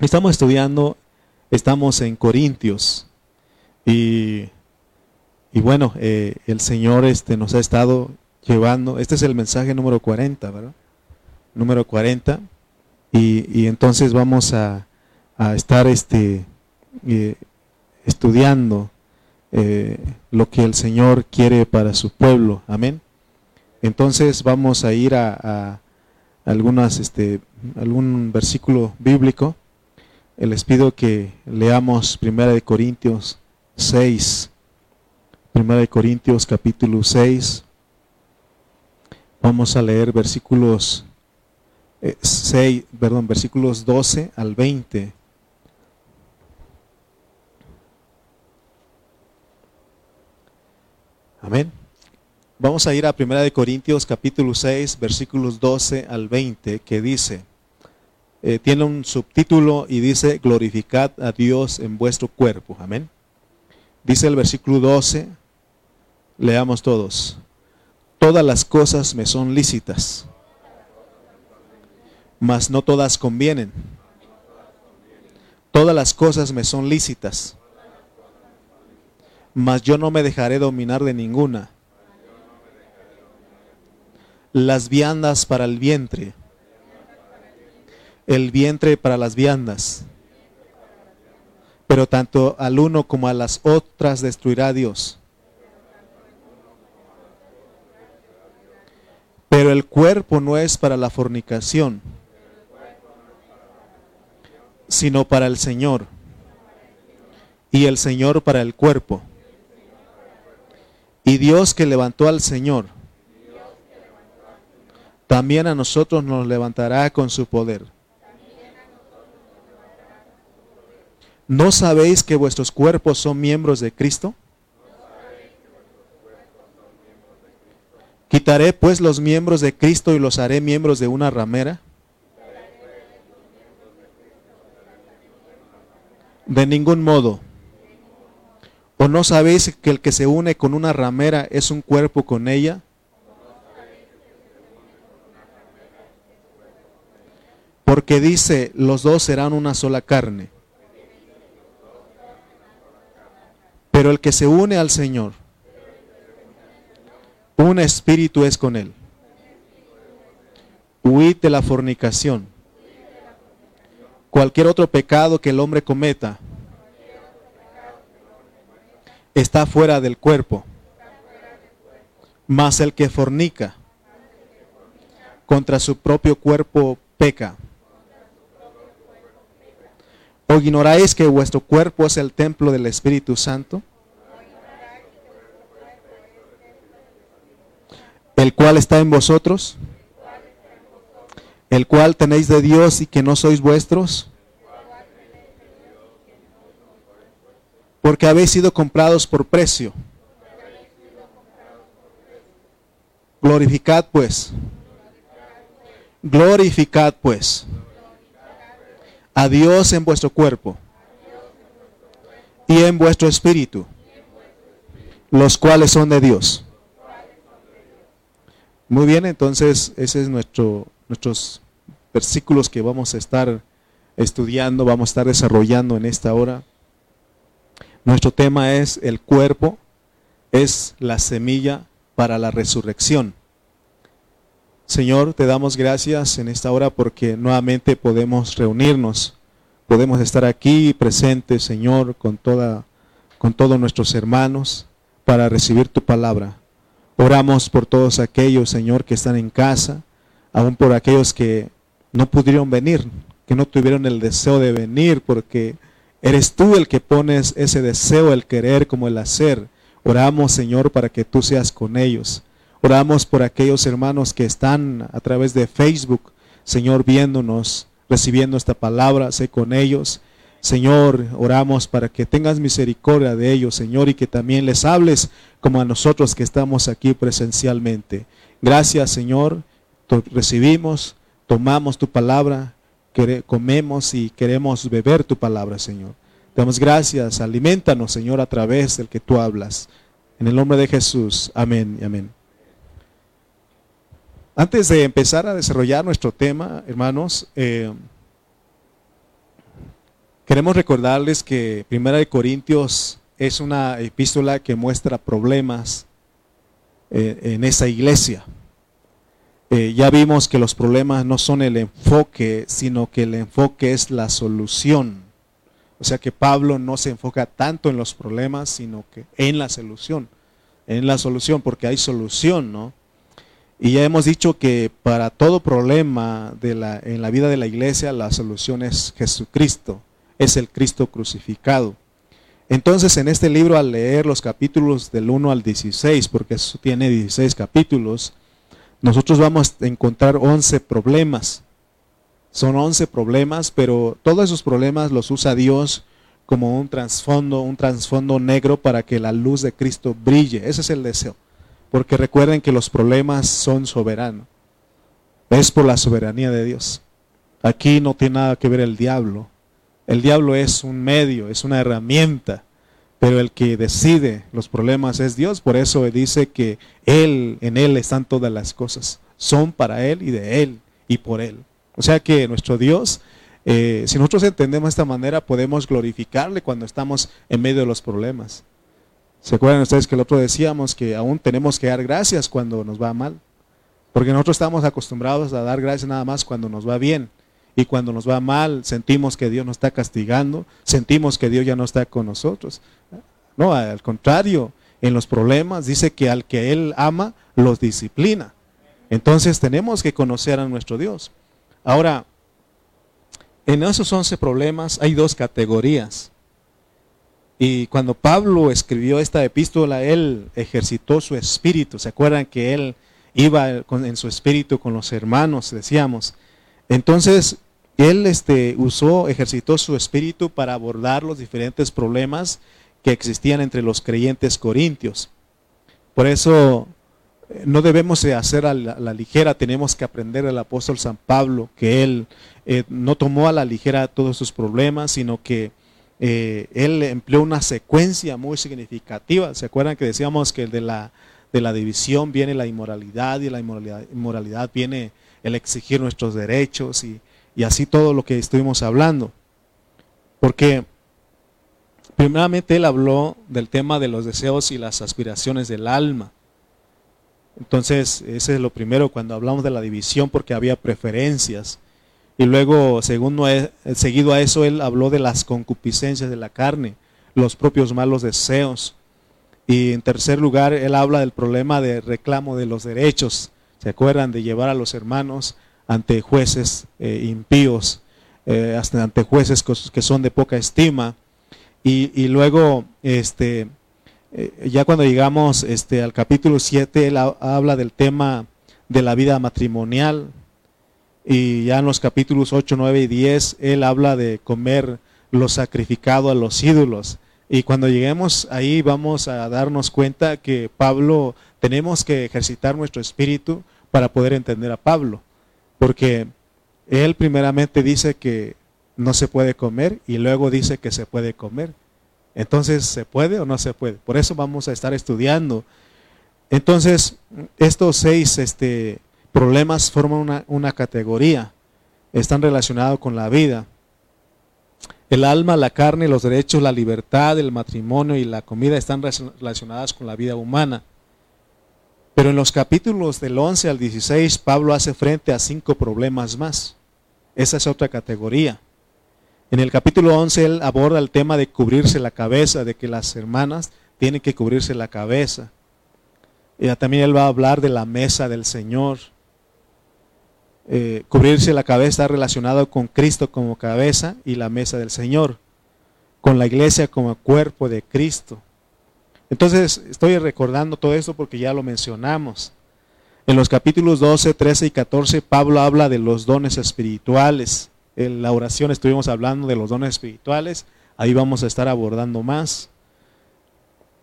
Estamos estudiando, estamos en Corintios y, y bueno, eh, el Señor este, nos ha estado llevando, este es el mensaje número 40, ¿verdad? Número 40 y, y entonces vamos a, a estar este, eh, estudiando eh, lo que el Señor quiere para su pueblo, amén. Entonces vamos a ir a, a algunas, este, algún versículo bíblico les pido que leamos Primera de Corintios 6. Primera de Corintios capítulo 6. Vamos a leer versículos 6, eh, perdón, versículos 12 al 20. Amén. Vamos a ir a Primera de Corintios capítulo 6, versículos 12 al 20, que dice: eh, tiene un subtítulo y dice, glorificad a Dios en vuestro cuerpo. Amén. Dice el versículo 12, leamos todos, todas las cosas me son lícitas, mas no todas convienen. Todas las cosas me son lícitas, mas yo no me dejaré dominar de ninguna. Las viandas para el vientre el vientre para las viandas. Pero tanto al uno como a las otras destruirá Dios. Pero el cuerpo no es para la fornicación, sino para el Señor. Y el Señor para el cuerpo. Y Dios que levantó al Señor, también a nosotros nos levantará con su poder. ¿No sabéis que vuestros cuerpos son miembros de Cristo? ¿Quitaré pues los miembros de Cristo y los haré miembros de una ramera? De ningún modo. ¿O no sabéis que el que se une con una ramera es un cuerpo con ella? Porque dice, los dos serán una sola carne. Pero el que se une al Señor, un espíritu es con él. Huid de la fornicación. Cualquier otro pecado que el hombre cometa está fuera del cuerpo. Mas el que fornica contra su propio cuerpo peca. ¿O ignoráis que vuestro cuerpo es el templo del Espíritu Santo? El cual está en vosotros, el cual tenéis de Dios y que no sois vuestros, porque habéis sido comprados por precio. Glorificad pues, glorificad pues a Dios en vuestro cuerpo y en vuestro espíritu, los cuales son de Dios. Muy bien, entonces ese es nuestro nuestros versículos que vamos a estar estudiando, vamos a estar desarrollando en esta hora. Nuestro tema es el cuerpo es la semilla para la resurrección. Señor, te damos gracias en esta hora porque nuevamente podemos reunirnos, podemos estar aquí presentes, Señor, con toda con todos nuestros hermanos para recibir tu palabra. Oramos por todos aquellos, Señor, que están en casa, aún por aquellos que no pudieron venir, que no tuvieron el deseo de venir, porque eres tú el que pones ese deseo, el querer como el hacer. Oramos, Señor, para que tú seas con ellos. Oramos por aquellos hermanos que están a través de Facebook, Señor, viéndonos, recibiendo esta palabra, sé con ellos. Señor, oramos para que tengas misericordia de ellos, Señor, y que también les hables como a nosotros que estamos aquí presencialmente. Gracias, Señor. Recibimos, tomamos tu palabra, comemos y queremos beber tu palabra, Señor. Damos gracias, alimentanos, Señor, a través del que tú hablas. En el nombre de Jesús. Amén y amén. Antes de empezar a desarrollar nuestro tema, hermanos, eh, Queremos recordarles que Primera de Corintios es una epístola que muestra problemas eh, en esa iglesia. Eh, ya vimos que los problemas no son el enfoque, sino que el enfoque es la solución. O sea que Pablo no se enfoca tanto en los problemas, sino que en la solución. En la solución, porque hay solución, ¿no? Y ya hemos dicho que para todo problema en la vida de la iglesia, la solución es Jesucristo es el Cristo crucificado. Entonces en este libro al leer los capítulos del 1 al 16, porque eso tiene 16 capítulos, nosotros vamos a encontrar 11 problemas. Son 11 problemas, pero todos esos problemas los usa Dios como un trasfondo, un trasfondo negro para que la luz de Cristo brille. Ese es el deseo. Porque recuerden que los problemas son soberanos. Es por la soberanía de Dios. Aquí no tiene nada que ver el diablo. El diablo es un medio, es una herramienta, pero el que decide los problemas es Dios. Por eso dice que Él, en Él están todas las cosas. Son para Él y de Él y por Él. O sea que nuestro Dios, eh, si nosotros entendemos de esta manera, podemos glorificarle cuando estamos en medio de los problemas. ¿Se acuerdan ustedes que el otro decíamos que aún tenemos que dar gracias cuando nos va mal? Porque nosotros estamos acostumbrados a dar gracias nada más cuando nos va bien. Y cuando nos va mal, sentimos que Dios nos está castigando, sentimos que Dios ya no está con nosotros. No, al contrario, en los problemas dice que al que Él ama, los disciplina. Entonces tenemos que conocer a nuestro Dios. Ahora, en esos 11 problemas hay dos categorías. Y cuando Pablo escribió esta epístola, él ejercitó su espíritu. ¿Se acuerdan que él iba en su espíritu con los hermanos, decíamos? Entonces, él este, usó, ejercitó su espíritu para abordar los diferentes problemas que existían entre los creyentes corintios. Por eso eh, no debemos hacer a la, ligera, tenemos que aprender del apóstol San Pablo, que él eh, no tomó a la ligera todos sus problemas, sino que eh, él empleó una secuencia muy significativa. ¿Se acuerdan que decíamos que de la, de la división viene la inmoralidad y la inmoralidad, inmoralidad viene el exigir nuestros derechos y, así todo lo que estuvimos hablando. Porque primeramente él habló del tema de los deseos y las aspiraciones del alma. Entonces, ese es lo primero cuando hablamos de la división, porque había preferencias. Y luego, segundo, seguido a eso, él habló de las concupiscencias de la carne, los propios malos deseos. Y en tercer lugar, él habla del problema de reclamo de los derechos, ¿Se acuerdan de llevar a los hermanos ante jueces eh, impíos, eh, hasta ante jueces que son de poca estima? Y, luego, este, eh, ya cuando llegamos este, al capítulo 7, él habla del tema de la vida matrimonial. Y ya en los capítulos 8, 9 y 10, él habla de comer lo sacrificado a los ídolos. Y cuando lleguemos ahí vamos a darnos cuenta que Pablo tenemos que ejercitar nuestro espíritu para poder entender a Pablo, porque él primeramente dice que no se puede comer y luego dice que se puede comer. Entonces, ¿se puede o no se puede? Por eso vamos a estar estudiando. Entonces, estos seis este, problemas forman una, una categoría, están relacionados con la vida. El alma, la carne, los derechos, la libertad, el matrimonio y la comida están relacionadas con la vida humana. Pero en los capítulos del 11 al 16, Pablo hace frente a cinco problemas más. Esa es otra categoría. En el capítulo 11 él aborda el tema de cubrirse la cabeza, de que las hermanas tienen que cubrirse la cabeza. Y también él va a hablar de la mesa del Señor. Eh, cubrirse la cabeza está relacionado con Cristo como cabeza y la mesa del Señor, con la iglesia como cuerpo de Cristo. Entonces, estoy recordando todo esto porque ya lo mencionamos. En los capítulos 12, 13 y 14, Pablo habla de los dones espirituales. En la oración estuvimos hablando de los dones espirituales. Ahí vamos a estar abordando más.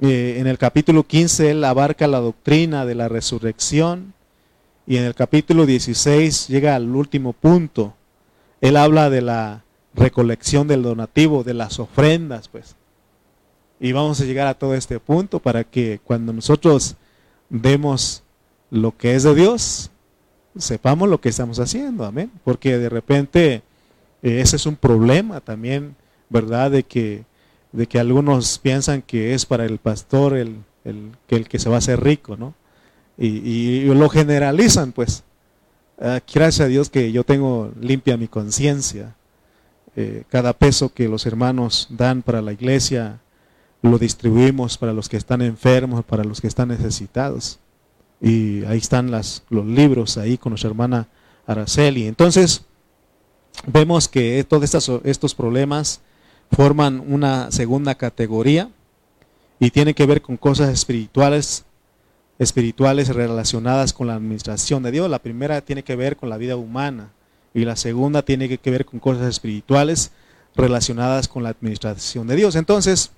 Eh, en el capítulo 15, él abarca la doctrina de la resurrección. Y en el capítulo 16 llega al último punto. Él habla de la recolección del donativo, de las ofrendas, pues. Y vamos a llegar a todo este punto para que cuando nosotros demos lo que es de Dios, sepamos lo que estamos haciendo, amén. Porque de repente eh, ese es un problema también ¿verdad? De que, de que algunos piensan que es para el pastor el, el, el que se va a hacer rico, ¿no? Y, lo generalizan, pues. Ah, gracias a Dios que yo tengo limpia mi conciencia. Eh, cada peso que los hermanos dan para la iglesia lo distribuimos para los que están enfermos, para los que están necesitados. Y ahí están las, los libros ahí con nuestra hermana Araceli. Entonces, vemos que todos estos problemas forman una segunda categoría y tienen que ver con cosas espirituales espirituales relacionadas con la administración de Dios. La primera tiene que ver con la vida humana y la segunda tiene que ver con cosas espirituales relacionadas con la administración de Dios. Entonces,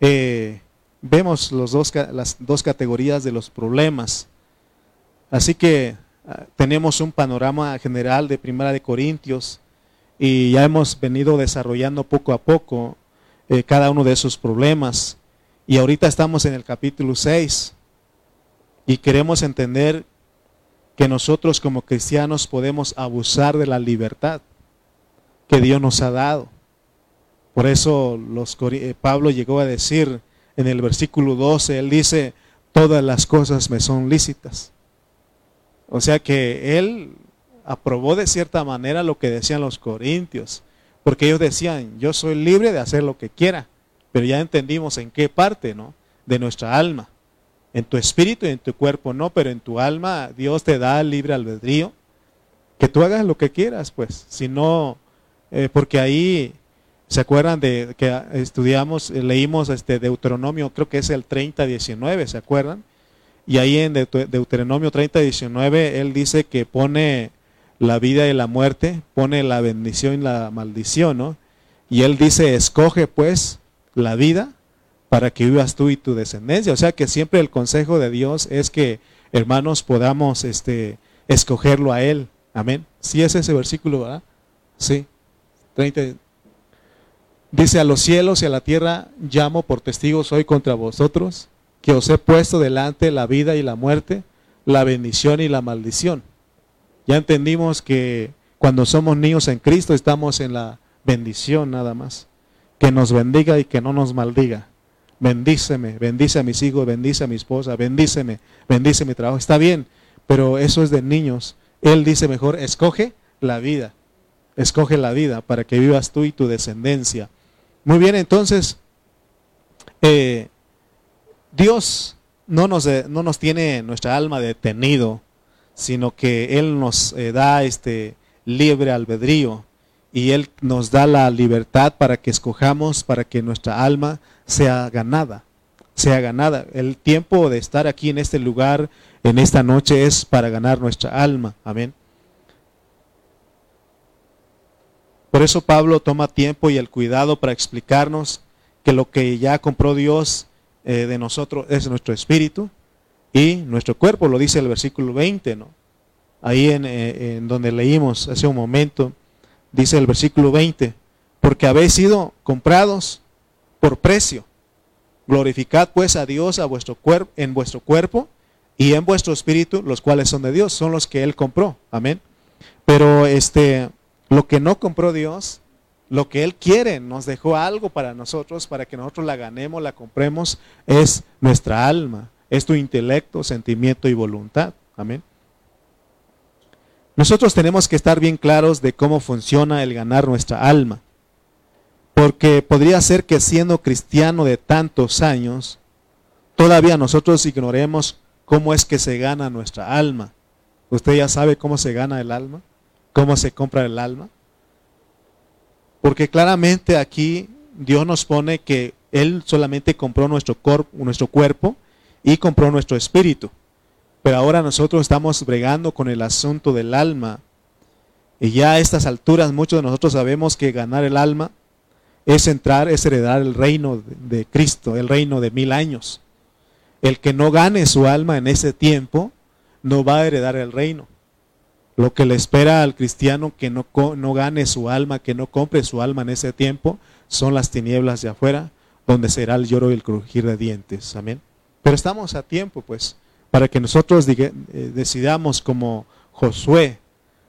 eh, vemos los dos, las dos categorías de los problemas. Así que ah, tenemos un panorama general de Primera de Corintios y ya hemos venido desarrollando poco a poco eh, cada uno de esos problemas. Y ahorita estamos en el capítulo 6 y queremos entender que nosotros como cristianos podemos abusar de la libertad que Dios nos ha dado. Por eso los, eh, Pablo llegó a decir en el versículo 12, él dice, todas las cosas me son lícitas. O sea que él aprobó de cierta manera lo que decían los corintios, porque ellos decían, yo soy libre de hacer lo que quiera, pero ya entendimos en qué parte, ¿no? De nuestra alma. En tu espíritu y en tu cuerpo no, pero en tu alma Dios te da libre albedrío. Que tú hagas lo que quieras, pues. Si no, eh, porque ahí, ¿se acuerdan de que estudiamos, leímos este Deuteronomio, creo que es el 30, 19, ¿se acuerdan? Y ahí en Deuteronomio 30, 19, él dice que pone la vida y la muerte, pone la bendición y la maldición, ¿no? Y él dice, escoge pues la vida para que vivas tú y tu descendencia. O sea que siempre el consejo de Dios es que, hermanos, podamos este, escogerlo a Él. Amén. Si es ese versículo, ¿verdad? Sí. 30. Dice, a los cielos y a la tierra llamo por testigos hoy contra vosotros, que os he puesto delante la vida y la muerte, la bendición y la maldición. Ya entendimos que cuando somos niños en Cristo estamos en la bendición nada más. Que nos bendiga y que no nos maldiga bendíceme, bendice a mis hijos, bendice a mi esposa, bendíceme, bendice mi trabajo. Está bien, pero eso es de niños. Él dice mejor, escoge la vida, escoge la vida para que vivas tú y tu descendencia. Muy bien, entonces, eh, Dios no nos, no nos tiene nuestra alma detenido, sino que Él nos eh, da este libre albedrío y Él nos da la libertad para que escojamos, para que nuestra alma sea ganada, sea ganada. El tiempo de estar aquí en este lugar, en esta noche, es para ganar nuestra alma. Amén. Por eso Pablo toma tiempo y el cuidado para explicarnos que lo que ya compró Dios eh, de nosotros es nuestro espíritu y nuestro cuerpo, lo dice el versículo 20, ¿no? Ahí eh, en donde leímos hace un momento dice el versículo 20, porque habéis sido comprados por precio. Glorificad pues a Dios a vuestro en vuestro cuerpo y en vuestro espíritu, los cuales son de Dios, son los que Él compró. Amén. Pero este, lo que no compró Dios, lo que Él quiere, nos dejó algo para nosotros, para que nosotros la ganemos, la compremos, es nuestra alma, es tu intelecto, sentimiento y voluntad. Amén. Nosotros tenemos que estar bien claros de cómo funciona el ganar nuestra alma. Porque podría ser que siendo cristiano de tantos años, todavía nosotros ignoremos cómo es que se gana nuestra alma. ¿Usted ya sabe cómo se gana el alma? ¿Cómo se compra el alma? Porque claramente aquí Dios nos pone que Él solamente compró nuestro, nuestro cuerpo y compró nuestro espíritu. Pero ahora nosotros estamos bregando con el asunto del alma. Y ya a estas alturas muchos de nosotros sabemos que ganar el alma es entrar, es heredar el reino de Cristo, el reino de mil años. El que no gane su alma en ese tiempo no va a heredar el reino. Lo que le espera al cristiano que no, no gane su alma, que no compre su alma en ese tiempo, son las tinieblas de afuera, donde será el lloro y el crujir de dientes. Amén. Pero estamos a tiempo, pues para que nosotros eh, decidamos como Josué.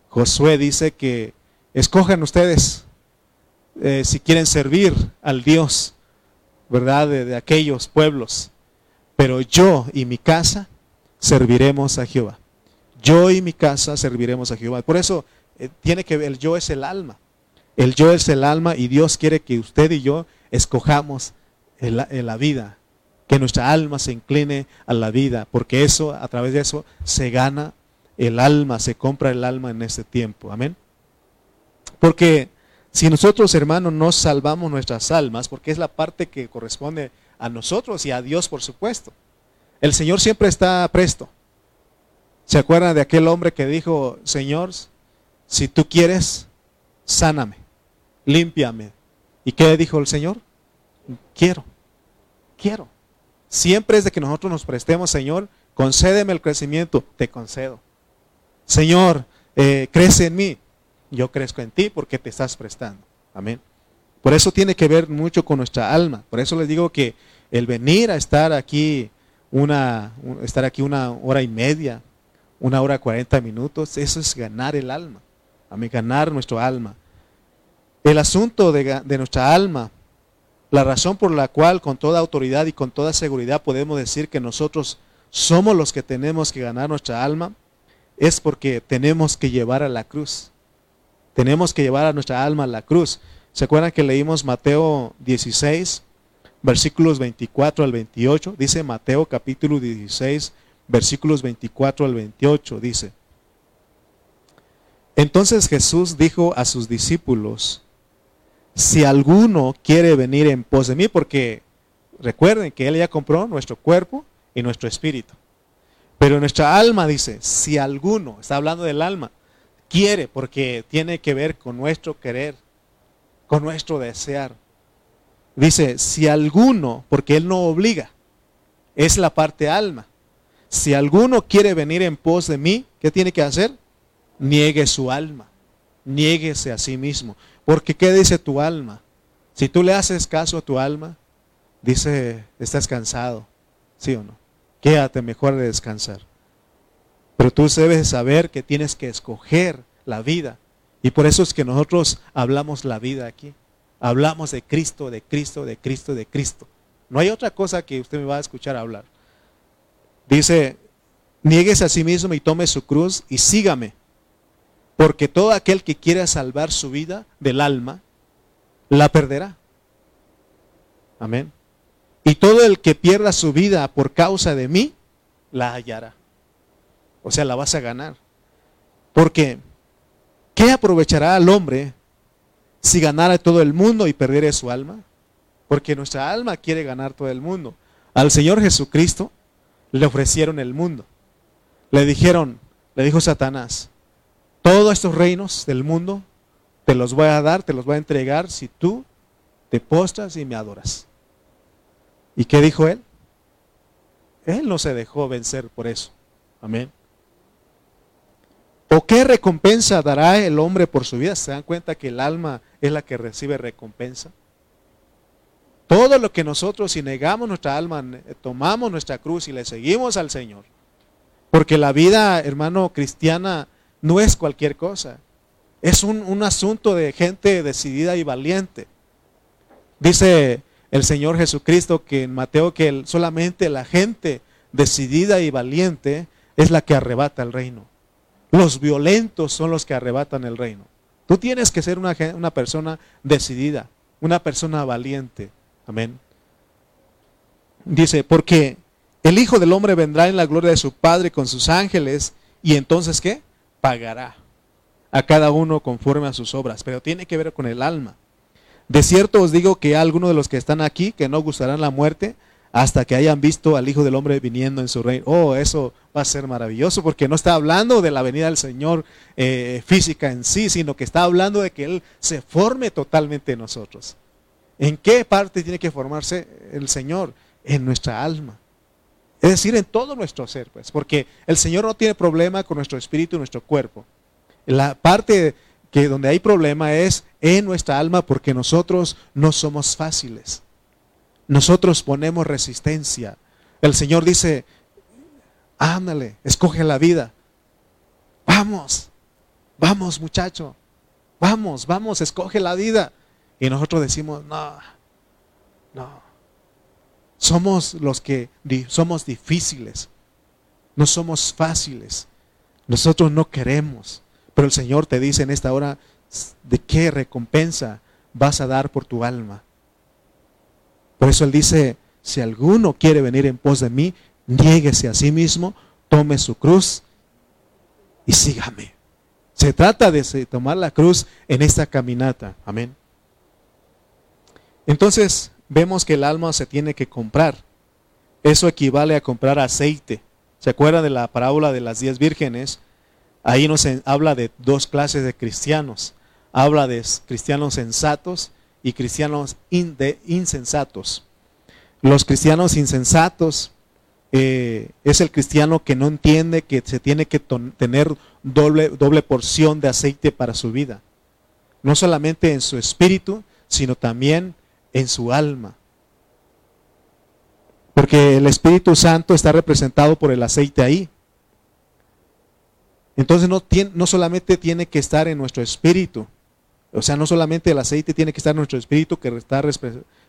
Josué dice que escojan ustedes eh, si quieren servir al Dios, ¿verdad? De, aquellos pueblos. Pero yo y mi casa serviremos a Jehová. Yo y mi casa serviremos a Jehová. Por eso eh, tiene que el yo es el alma. El yo es el alma y Dios quiere que usted y yo escojamos en la, vida, que nuestra alma se incline a la vida, porque eso, a través de eso, se gana el alma, se compra el alma en este tiempo. Amén. Porque si nosotros, hermanos, no salvamos nuestras almas, porque es la parte que corresponde a nosotros y a Dios, por supuesto, el Señor siempre está presto. ¿Se acuerdan de aquel hombre que dijo, Señor, si tú quieres, sáname, límpiame? ¿Y qué dijo el Señor? Quiero, quiero. Siempre es de que nosotros nos prestemos, Señor, concédeme el crecimiento, te concedo. Señor, eh, crece en mí, yo crezco en ti porque te estás prestando. Amén. Por eso tiene que ver mucho con nuestra alma. Por eso les digo que el venir a estar aquí una, estar aquí una hora y media, una hora cuarenta minutos, eso es ganar el alma. Amén, ganar nuestro alma. El asunto de, de nuestra alma, la razón por la cual con toda autoridad y con toda seguridad podemos decir que nosotros somos los que tenemos que ganar nuestra alma, es porque tenemos que llevar a la cruz. Tenemos que llevar a nuestra alma a la cruz. ¿Se acuerdan que leímos Mateo 16, versículos 24 al 28? Dice Mateo capítulo 16, versículos 24 al 28. Dice, entonces Jesús dijo a sus discípulos, si alguno quiere venir en pos de mí, porque recuerden que Él ya compró nuestro cuerpo y nuestro espíritu. Pero nuestra alma dice, si alguno, está hablando del alma, quiere, porque tiene que ver con nuestro querer, con nuestro desear. Dice, si alguno, porque Él no obliga, es la parte alma. Si alguno quiere venir en pos de mí, ¿qué tiene que hacer? Niegue su alma, niéguese a sí mismo. Porque ¿qué dice tu alma? Si tú le haces caso a tu alma, dice, estás cansado, ¿sí o no? Quédate mejor de descansar. Pero tú debes saber que tienes que escoger la vida. Y por eso es que nosotros hablamos la vida aquí. Hablamos de Cristo, de Cristo, de Cristo, de Cristo. No hay otra cosa que usted me va a escuchar hablar. Dice, niegues a sí mismo y tome su cruz y sígame. Porque todo aquel que quiera salvar su vida del alma, la perderá. Amén. Y todo el que pierda su vida por causa de mí, la hallará. O sea, la vas a ganar. Porque, ¿qué aprovechará al hombre si ganara todo el mundo y perdiera su alma? Porque nuestra alma quiere ganar todo el mundo. Al Señor Jesucristo le ofrecieron el mundo. Le dijeron, le dijo Satanás, todos estos reinos del mundo te los voy a dar, te los voy a entregar si tú te postras y me adoras. ¿Y qué dijo él? Él no se dejó vencer por eso. Amén. ¿O qué recompensa dará el hombre por su vida? ¿Se dan cuenta que el alma es la que recibe recompensa? Todo lo que nosotros, si negamos nuestra alma, tomamos nuestra cruz y le seguimos al Señor. Porque la vida, hermano, cristiana no es cualquier cosa. Es un, un asunto de gente decidida y valiente. Dice el Señor Jesucristo que en Mateo que solamente la gente decidida y valiente es la que arrebata el reino. Los violentos son los que arrebatan el reino. Tú tienes que ser una, una persona decidida, una persona valiente. Amén. Dice, porque el Hijo del Hombre vendrá en la gloria de su Padre con sus ángeles y entonces ¿qué? Pagará a cada uno conforme a sus obras. Pero tiene que ver con el alma. De cierto os digo que algunos de los que están aquí que no gustarán la muerte hasta que hayan visto al Hijo del Hombre viniendo en su reino. Oh, eso va a ser maravilloso porque no está hablando de la venida del Señor eh, física en sí, sino que está hablando de que Él se forme totalmente en nosotros. ¿En qué parte tiene que formarse el Señor? En nuestra alma. Es decir, en todo nuestro ser, pues, porque el Señor no tiene problema con nuestro espíritu y nuestro cuerpo. La parte que donde hay problema es en nuestra alma porque nosotros no somos fáciles. Nosotros ponemos resistencia. El Señor dice, ándale, escoge la vida. Vamos, vamos muchacho, vamos, vamos, escoge la vida. Y nosotros decimos, no, no. Somos los que somos difíciles. No somos fáciles. Nosotros no queremos. Pero el Señor te dice en esta hora, ¿de qué recompensa vas a dar por tu alma? Por eso Él dice, si alguno quiere venir en pos de mí, niéguese a sí mismo, tome su cruz y sígame. Se trata de tomar la cruz en esta caminata. Amén. Entonces vemos que el alma se tiene que comprar. Eso equivale a comprar aceite. ¿Se acuerdan de la parábola de las diez vírgenes? Ahí nos habla de dos clases de cristianos. Habla de cristianos sensatos y cristianos insensatos. Los cristianos insensatos eh, es el cristiano que no entiende que se tiene que tener doble, doble porción de aceite para su vida. No solamente en su espíritu, sino también en su alma. Porque el Espíritu Santo está representado por el aceite ahí. Entonces no, tiene, no solamente tiene que estar en nuestro espíritu, o sea, no solamente el aceite tiene que estar en nuestro espíritu, que está,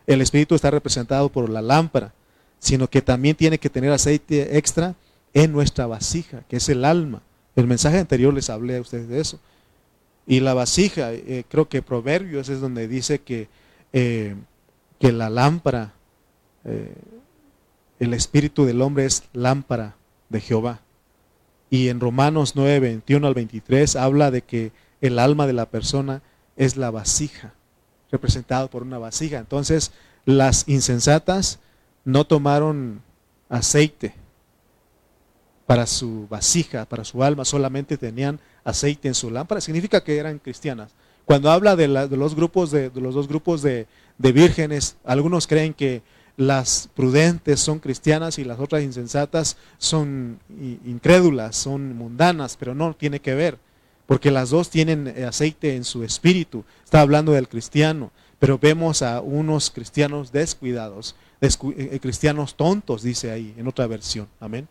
el espíritu está representado por la lámpara, sino que también tiene que tener aceite extra en nuestra vasija, que es el alma. El mensaje anterior les hablé a ustedes de eso. Y la vasija, eh, creo que Proverbios es donde dice que eh, que la lámpara, eh, el espíritu del hombre es lámpara de Jehová. Y en Romanos 9, 21 al 23 habla de que el alma de la persona es la vasija, representado por una vasija. Entonces, las insensatas no tomaron aceite para su vasija, para su alma, solamente tenían aceite en su lámpara. Significa que eran cristianas. Cuando habla de, los grupos de, los dos grupos de, vírgenes, algunos creen que las prudentes son cristianas y las otras insensatas son incrédulas, son mundanas, pero no tiene que ver, porque las dos tienen eh, aceite en su espíritu. Está hablando del cristiano, pero vemos a unos cristianos descuidados, eh, eh, cristianos tontos, dice ahí en otra versión. Amén.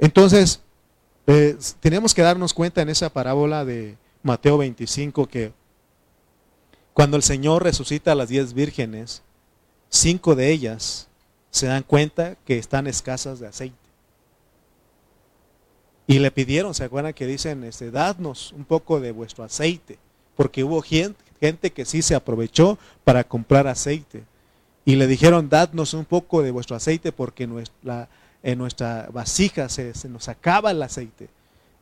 Entonces, tenemos que darnos cuenta en esa parábola de Mateo 25 que cuando el Señor resucita a las diez vírgenes, cinco de ellas se dan cuenta que están escasas de aceite. Y le pidieron, ¿se acuerdan que dicen, este, dadnos un poco de vuestro aceite? Porque hubo gente, que sí se aprovechó para comprar aceite. Y le dijeron, dadnos un poco de vuestro aceite porque en nuestra vasija se, se nos acaba el aceite.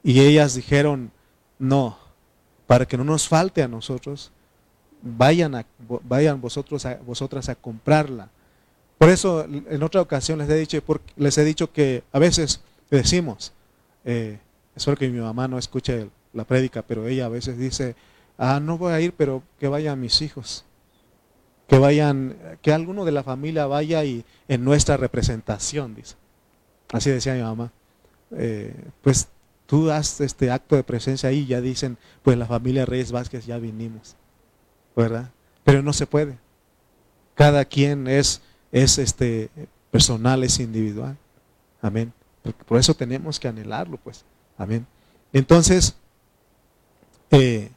Y ellas dijeron, no, para que no nos falte a nosotros, vayan, a, vayan vosotros a, vosotras a comprarla. Por eso en otra ocasión les he dicho, les he dicho que a veces decimos, eh, espero que mi mamá no escuche la prédica, pero ella a veces dice, ah, no voy a ir, pero que vayan mis hijos. Que vayan, que alguno de la familia vaya y en nuestra representación, dice. Así decía mi mamá. Eh, pues tú haz este acto de presencia ahí y ya dicen, pues la familia Reyes Vázquez ya vinimos. ¿Verdad? Pero no se puede. Cada quien es, es este, personal, es individual. Amén. Por eso tenemos que anhelarlo, pues. Amén. Entonces, eh,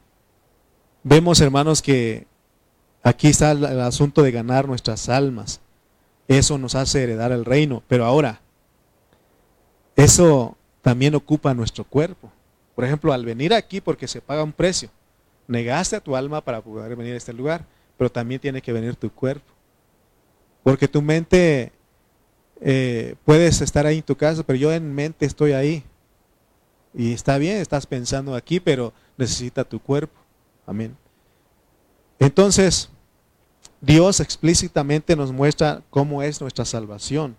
vemos, hermanos, que aquí está el, el asunto de ganar nuestras almas. Eso nos hace heredar el reino. Pero ahora, eso también ocupa nuestro cuerpo. Por ejemplo, al venir aquí, porque se paga un precio, Negaste a tu alma para poder venir a este lugar, pero también tiene que venir tu cuerpo. Porque tu mente, eh, puedes estar ahí en tu casa, pero yo en mente estoy ahí. Y está bien, estás pensando aquí, pero necesita tu cuerpo. Amén. Entonces, Dios explícitamente nos muestra cómo es nuestra salvación.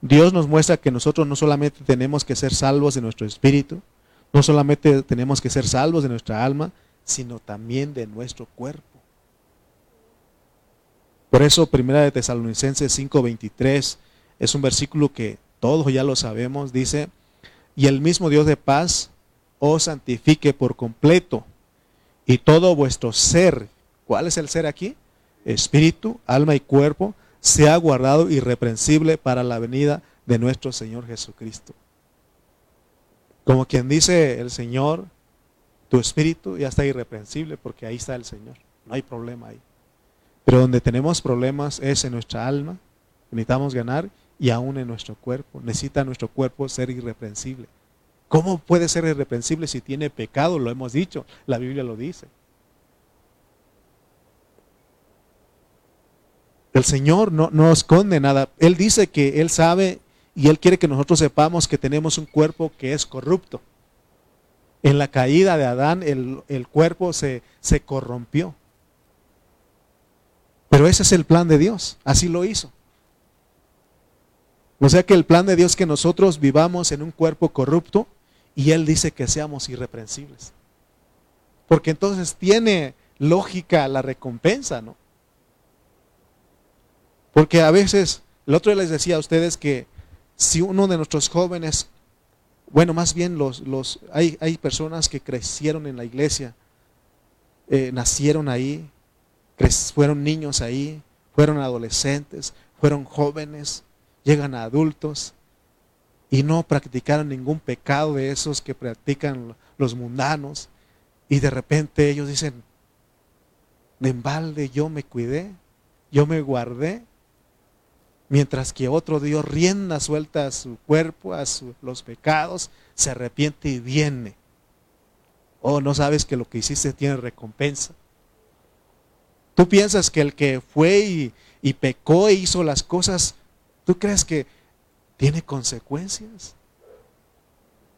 Dios nos muestra que nosotros no solamente tenemos que ser salvos de nuestro espíritu, no solamente tenemos que ser salvos de nuestra alma, sino también de nuestro cuerpo. Por eso, Primera de Tesalonicenses 5:23 es un versículo que todos ya lo sabemos, dice, y el mismo Dios de paz os santifique por completo y todo vuestro ser, ¿cuál es el ser aquí? Espíritu, alma y cuerpo, sea guardado irreprensible para la venida de nuestro Señor Jesucristo. Como quien dice el Señor, tu espíritu ya está irreprensible porque ahí está el Señor. No hay problema ahí. Pero donde tenemos problemas es en nuestra alma, necesitamos ganar, y aún en nuestro cuerpo. Necesita nuestro cuerpo ser irreprensible. ¿Cómo puede ser irreprensible si tiene pecado? Lo hemos dicho, la Biblia lo dice. El Señor no, no esconde nada. Él dice que Él sabe y Él quiere que nosotros sepamos que tenemos un cuerpo que es corrupto. En la caída de Adán el, el cuerpo se, se corrompió. Pero ese es el plan de Dios. Así lo hizo. O sea que el plan de Dios es que nosotros vivamos en un cuerpo corrupto y Él dice que seamos irreprensibles. Porque entonces tiene lógica la recompensa, ¿no? Porque a veces, el otro día les decía a ustedes que si uno de nuestros jóvenes, bueno, más bien los, los hay, hay personas que crecieron en la iglesia, eh, nacieron ahí, fueron niños ahí, fueron adolescentes, fueron jóvenes, llegan a adultos y no practicaron ningún pecado de esos que practican los mundanos y de repente ellos dicen, en balde yo me cuidé, yo me guardé Mientras que otro dio rienda suelta a su cuerpo, a los pecados, se arrepiente y viene. Oh, no sabes que lo que hiciste tiene recompensa. Tú piensas que el que fue y, y pecó e hizo las cosas, ¿tú crees que tiene consecuencias?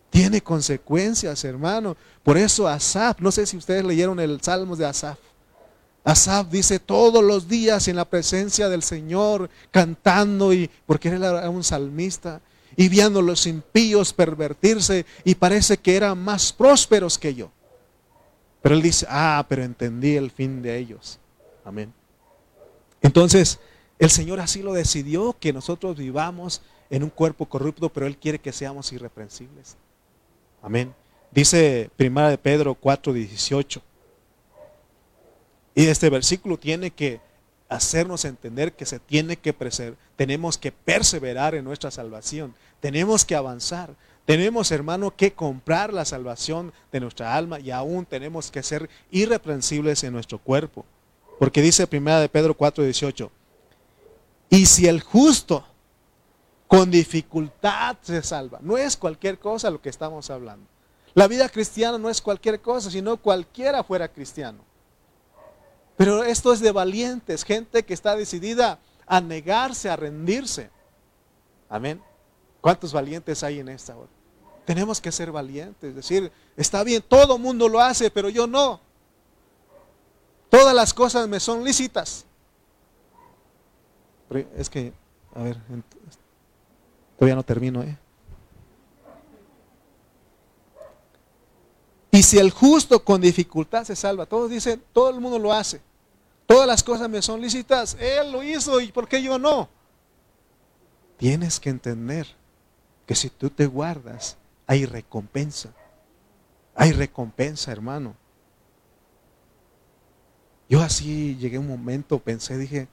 Tiene consecuencias, hermano. Por eso Asaf, no sé si ustedes leyeron el Salmos de Asaf. Asaf dice todos los días en la presencia del Señor, cantando, y porque era un salmista, y viendo los impíos pervertirse, y parece que eran más prósperos que yo. Pero él dice, ah, pero entendí el fin de ellos. Amén. Entonces, el Señor así lo decidió, que nosotros vivamos en un cuerpo corrupto, pero Él quiere que seamos irreprensibles. Amén. Dice Primera de Pedro 4, 18. Y este versículo tiene que hacernos entender que se tiene que tenemos que perseverar en nuestra salvación, tenemos que avanzar, tenemos, hermano, que comprar la salvación de nuestra alma y aún tenemos que ser irreprensibles en nuestro cuerpo. Porque dice primera de Pedro 4:18, y si el justo con dificultad se salva, no es cualquier cosa lo que estamos hablando. La vida cristiana no es cualquier cosa, sino cualquiera fuera cristiano. Pero esto es de valientes, gente que está decidida a negarse, a rendirse. Amén. ¿Cuántos valientes hay en esta hora? Tenemos que ser valientes, es decir, está bien, todo mundo lo hace, pero yo no. Todas las cosas me son lícitas. es que, a ver, todavía no termino, ¿eh? Y si el justo con dificultad se salva, todos dicen, todo el mundo lo hace. Todas las cosas me son lícitas. Él lo hizo y ¿por qué yo no? Tienes que entender que si tú te guardas, hay recompensa. Hay recompensa, hermano. Yo así llegué un momento, pensé, dije,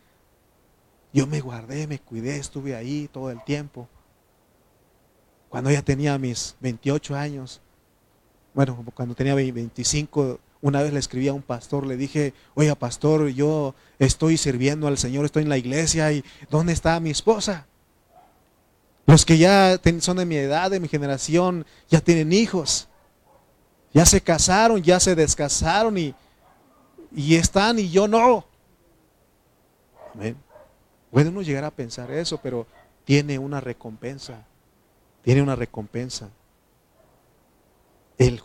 yo me guardé, me cuidé, estuve ahí todo el tiempo. Cuando ya tenía mis 28 años, bueno, cuando tenía 25, una vez le escribí a un pastor, le dije, oiga pastor, yo estoy sirviendo al Señor, estoy en la iglesia y ¿dónde está mi esposa? Los que ya son de mi edad, de mi generación, ya tienen hijos, ya se casaron, ya se descasaron y, y están y yo no. Amén. Puede uno llegar a pensar eso, pero tiene una recompensa, tiene una recompensa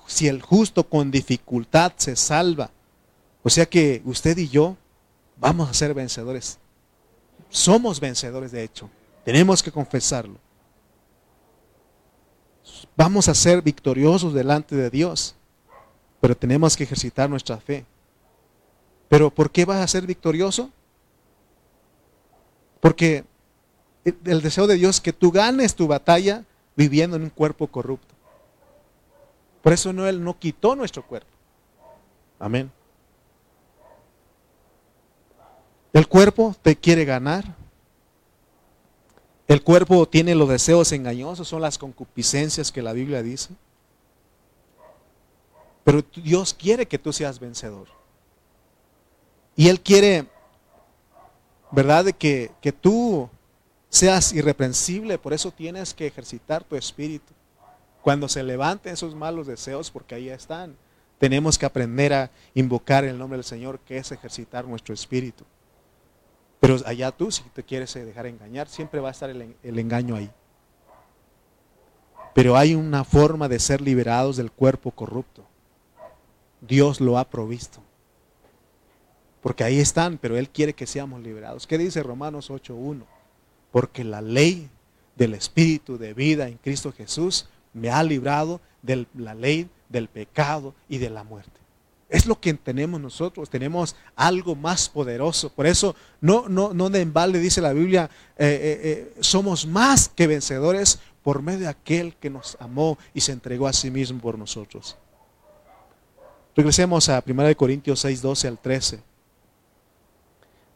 si el justo con dificultad se salva, o sea que usted y yo vamos a ser vencedores. Somos vencedores, de hecho. Tenemos que confesarlo. Vamos a ser victoriosos delante de Dios, pero tenemos que ejercitar nuestra fe. ¿Pero por qué vas a ser victorioso? Porque el deseo de Dios es que tú ganes tu batalla viviendo en un cuerpo corrupto. Por eso no, Él no quitó nuestro cuerpo. Amén. El cuerpo te quiere ganar. El cuerpo tiene los deseos engañosos, son las concupiscencias que la Biblia dice. Pero Dios quiere que tú seas vencedor. Y Él quiere ¿verdad? De que, que tú seas irreprensible, por eso tienes que ejercitar tu espíritu. Cuando se levanten esos malos deseos, porque ahí están, tenemos que aprender a invocar el nombre del Señor, que es ejercitar nuestro espíritu. Pero allá tú, si te quieres dejar engañar, siempre va a estar el, el engaño ahí. Pero hay una forma de ser liberados del cuerpo corrupto. Dios lo ha provisto. Porque ahí están, pero Él quiere que seamos liberados. ¿Qué dice Romanos 8.1? Porque la ley del Espíritu de vida en Cristo Jesús me ha librado de la ley del pecado y de la muerte. Es lo que tenemos nosotros, tenemos algo más poderoso. Por eso no, no, no de embale dice la Biblia, eh, eh, eh, somos más que vencedores por medio de aquel que nos amó y se entregó a sí mismo por nosotros. Regresemos a 1 Corintios 6, 12 al 13.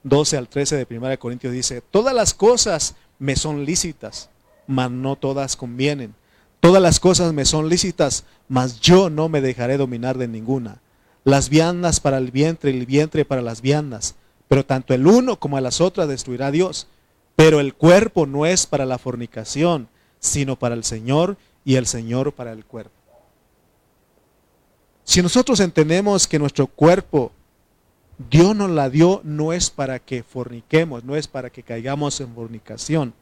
12 al 13 de 1 Corintios dice, todas las cosas me son lícitas, mas no todas convienen. Todas las cosas me son lícitas, mas yo no me dejaré dominar de ninguna. Las viandas para el vientre y el vientre para las viandas, pero tanto el uno como a las otras destruirá Dios. Pero el cuerpo no es para la fornicación, sino para el Señor y el Señor para el cuerpo. Si nosotros entendemos que nuestro cuerpo Dios nos la dio no es para que forniquemos, no es para que caigamos en fornicación.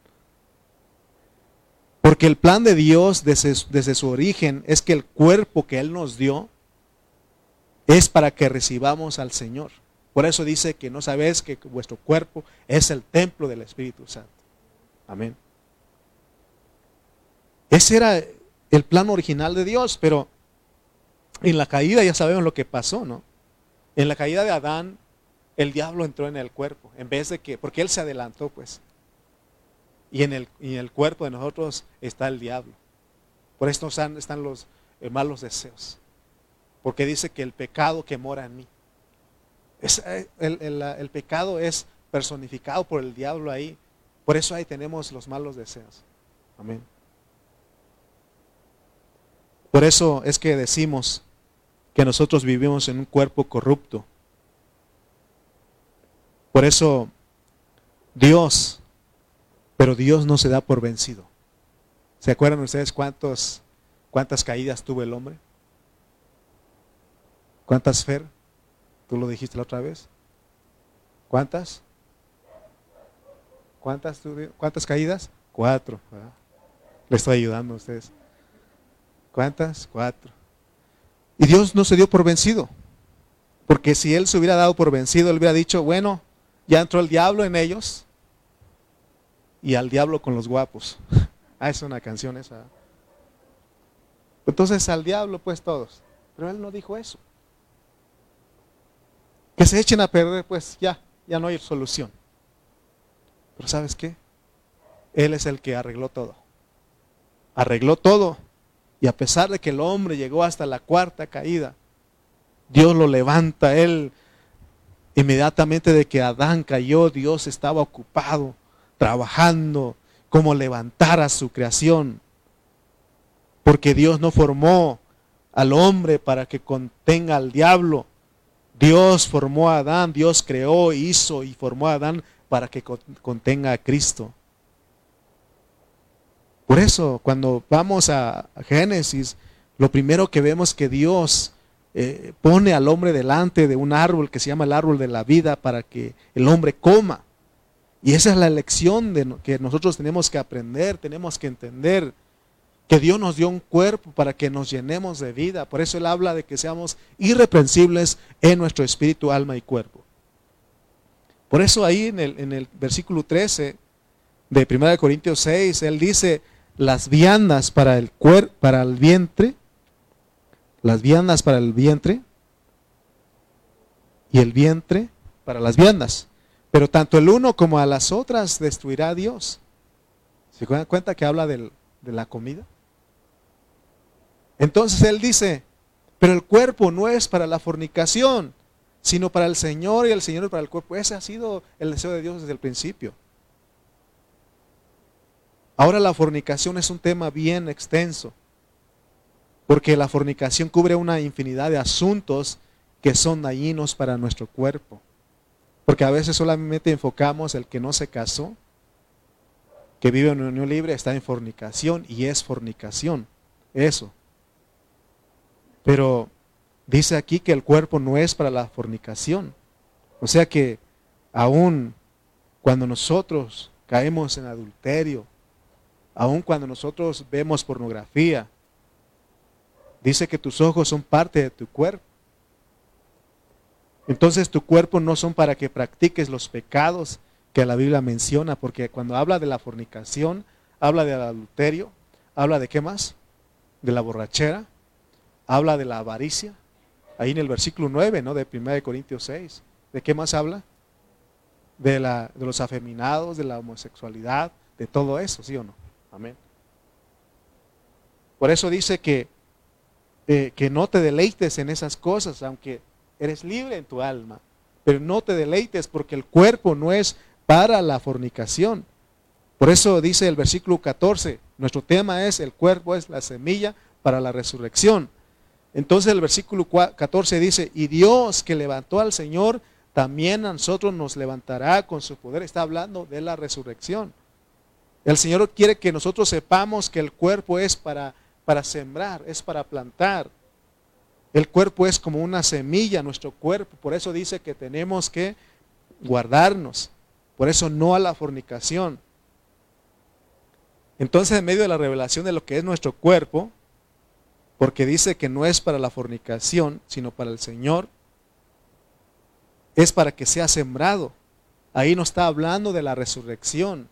Porque el plan de Dios desde, su origen es que el cuerpo que Él nos dio es para que recibamos al Señor. Por eso dice que no sabéis que vuestro cuerpo es el templo del Espíritu Santo. Amén. Ese era el plan original de Dios, pero en la caída ya sabemos lo que pasó, ¿no? En la caída de Adán, el diablo entró en el cuerpo, en vez de que, porque él se adelantó, pues. Y en el, el cuerpo de nosotros está el diablo. Por esto están los eh, malos deseos. Porque dice que el pecado que mora en mí. Eh, el, pecado es personificado por el diablo ahí. Por eso ahí tenemos los malos deseos. Amén. Por eso es que decimos que nosotros vivimos en un cuerpo corrupto. Por eso Dios, pero Dios no se da por vencido. ¿Se acuerdan ustedes cuántos, cuántas caídas tuvo el hombre? ¿Cuántas Fer? ¿Tú lo dijiste la otra vez? ¿Cuántas? ¿Cuántas, cuántas caídas? Cuatro. Le estoy ayudando a ustedes. ¿Cuántas? Cuatro. Y Dios no se dio por vencido. Porque si Él se hubiera dado por vencido, Él hubiera dicho, bueno, ya entró el diablo en ellos y al diablo con los guapos. ah, es una canción esa. Entonces al diablo pues todos. Pero Él no dijo eso. Que se echen a perder, pues ya, ya no hay solución. Pero ¿sabes qué? Él es el que arregló todo. Arregló todo y a pesar de que el hombre llegó hasta la cuarta caída, Dios lo levanta. Él, inmediatamente de que Adán cayó, Dios estaba ocupado, trabajando, como levantar a su creación. Porque Dios no formó al hombre para que contenga al diablo. Dios formó a Adán, Dios creó, hizo y formó a Adán para que contenga a Cristo. Por eso, cuando vamos a Génesis, lo primero que vemos que Dios eh, pone al hombre delante de un árbol que se llama el árbol de la vida para que el hombre coma. Y esa es la lección que nosotros tenemos que aprender, tenemos que entender que Dios nos dio un cuerpo para que nos llenemos de vida. Por eso Él habla de que seamos irreprensibles en nuestro espíritu, alma y cuerpo. Por eso ahí en el, versículo 13 de 1 Corintios 6, Él dice, las viandas para el, para el vientre, las viandas para el vientre y el vientre para las viandas. Pero tanto el uno como a las otras destruirá Dios. ¿Se dan cuenta que habla de la comida? Entonces él dice, pero el cuerpo no es para la fornicación, sino para el Señor y el Señor para el cuerpo. Ese ha sido el deseo de Dios desde el principio. Ahora la fornicación es un tema bien extenso, porque la fornicación cubre una infinidad de asuntos que son dañinos para nuestro cuerpo. Porque a veces solamente enfocamos el que no se casó, que vive en unión libre, está en fornicación y es fornicación. Eso. Pero dice aquí que el cuerpo no es para la fornicación. O sea que aún cuando nosotros caemos en adulterio, aun cuando nosotros vemos pornografía, dice que tus ojos son parte de tu cuerpo. Entonces tu cuerpo no son para que practiques los pecados que la Biblia menciona, porque cuando habla de la fornicación, habla del adulterio, habla de qué más? De la borrachera, habla de la avaricia. Ahí en el versículo 9, ¿no? De 1 Corintios 6. ¿De qué más habla? De, los afeminados, de la homosexualidad, de todo eso, ¿sí o no? Amén. Por eso dice que, eh, que no te deleites en esas cosas, aunque eres libre en tu alma, pero no te deleites porque el cuerpo no es para la fornicación. Por eso dice el versículo 14, nuestro tema es el cuerpo es la semilla para la resurrección. Entonces el versículo 14 dice, y Dios que levantó al Señor, también a nosotros nos levantará con su poder. Está hablando de la resurrección. El Señor quiere que nosotros sepamos que el cuerpo es para, para sembrar, es para plantar. El cuerpo es como una semilla, nuestro cuerpo. Por eso dice que tenemos que guardarnos. Por eso no a la fornicación. Entonces, en medio de la revelación de lo que es nuestro cuerpo, porque dice que no es para la fornicación, sino para el Señor, es para que sea sembrado. Ahí no está hablando de la resurrección.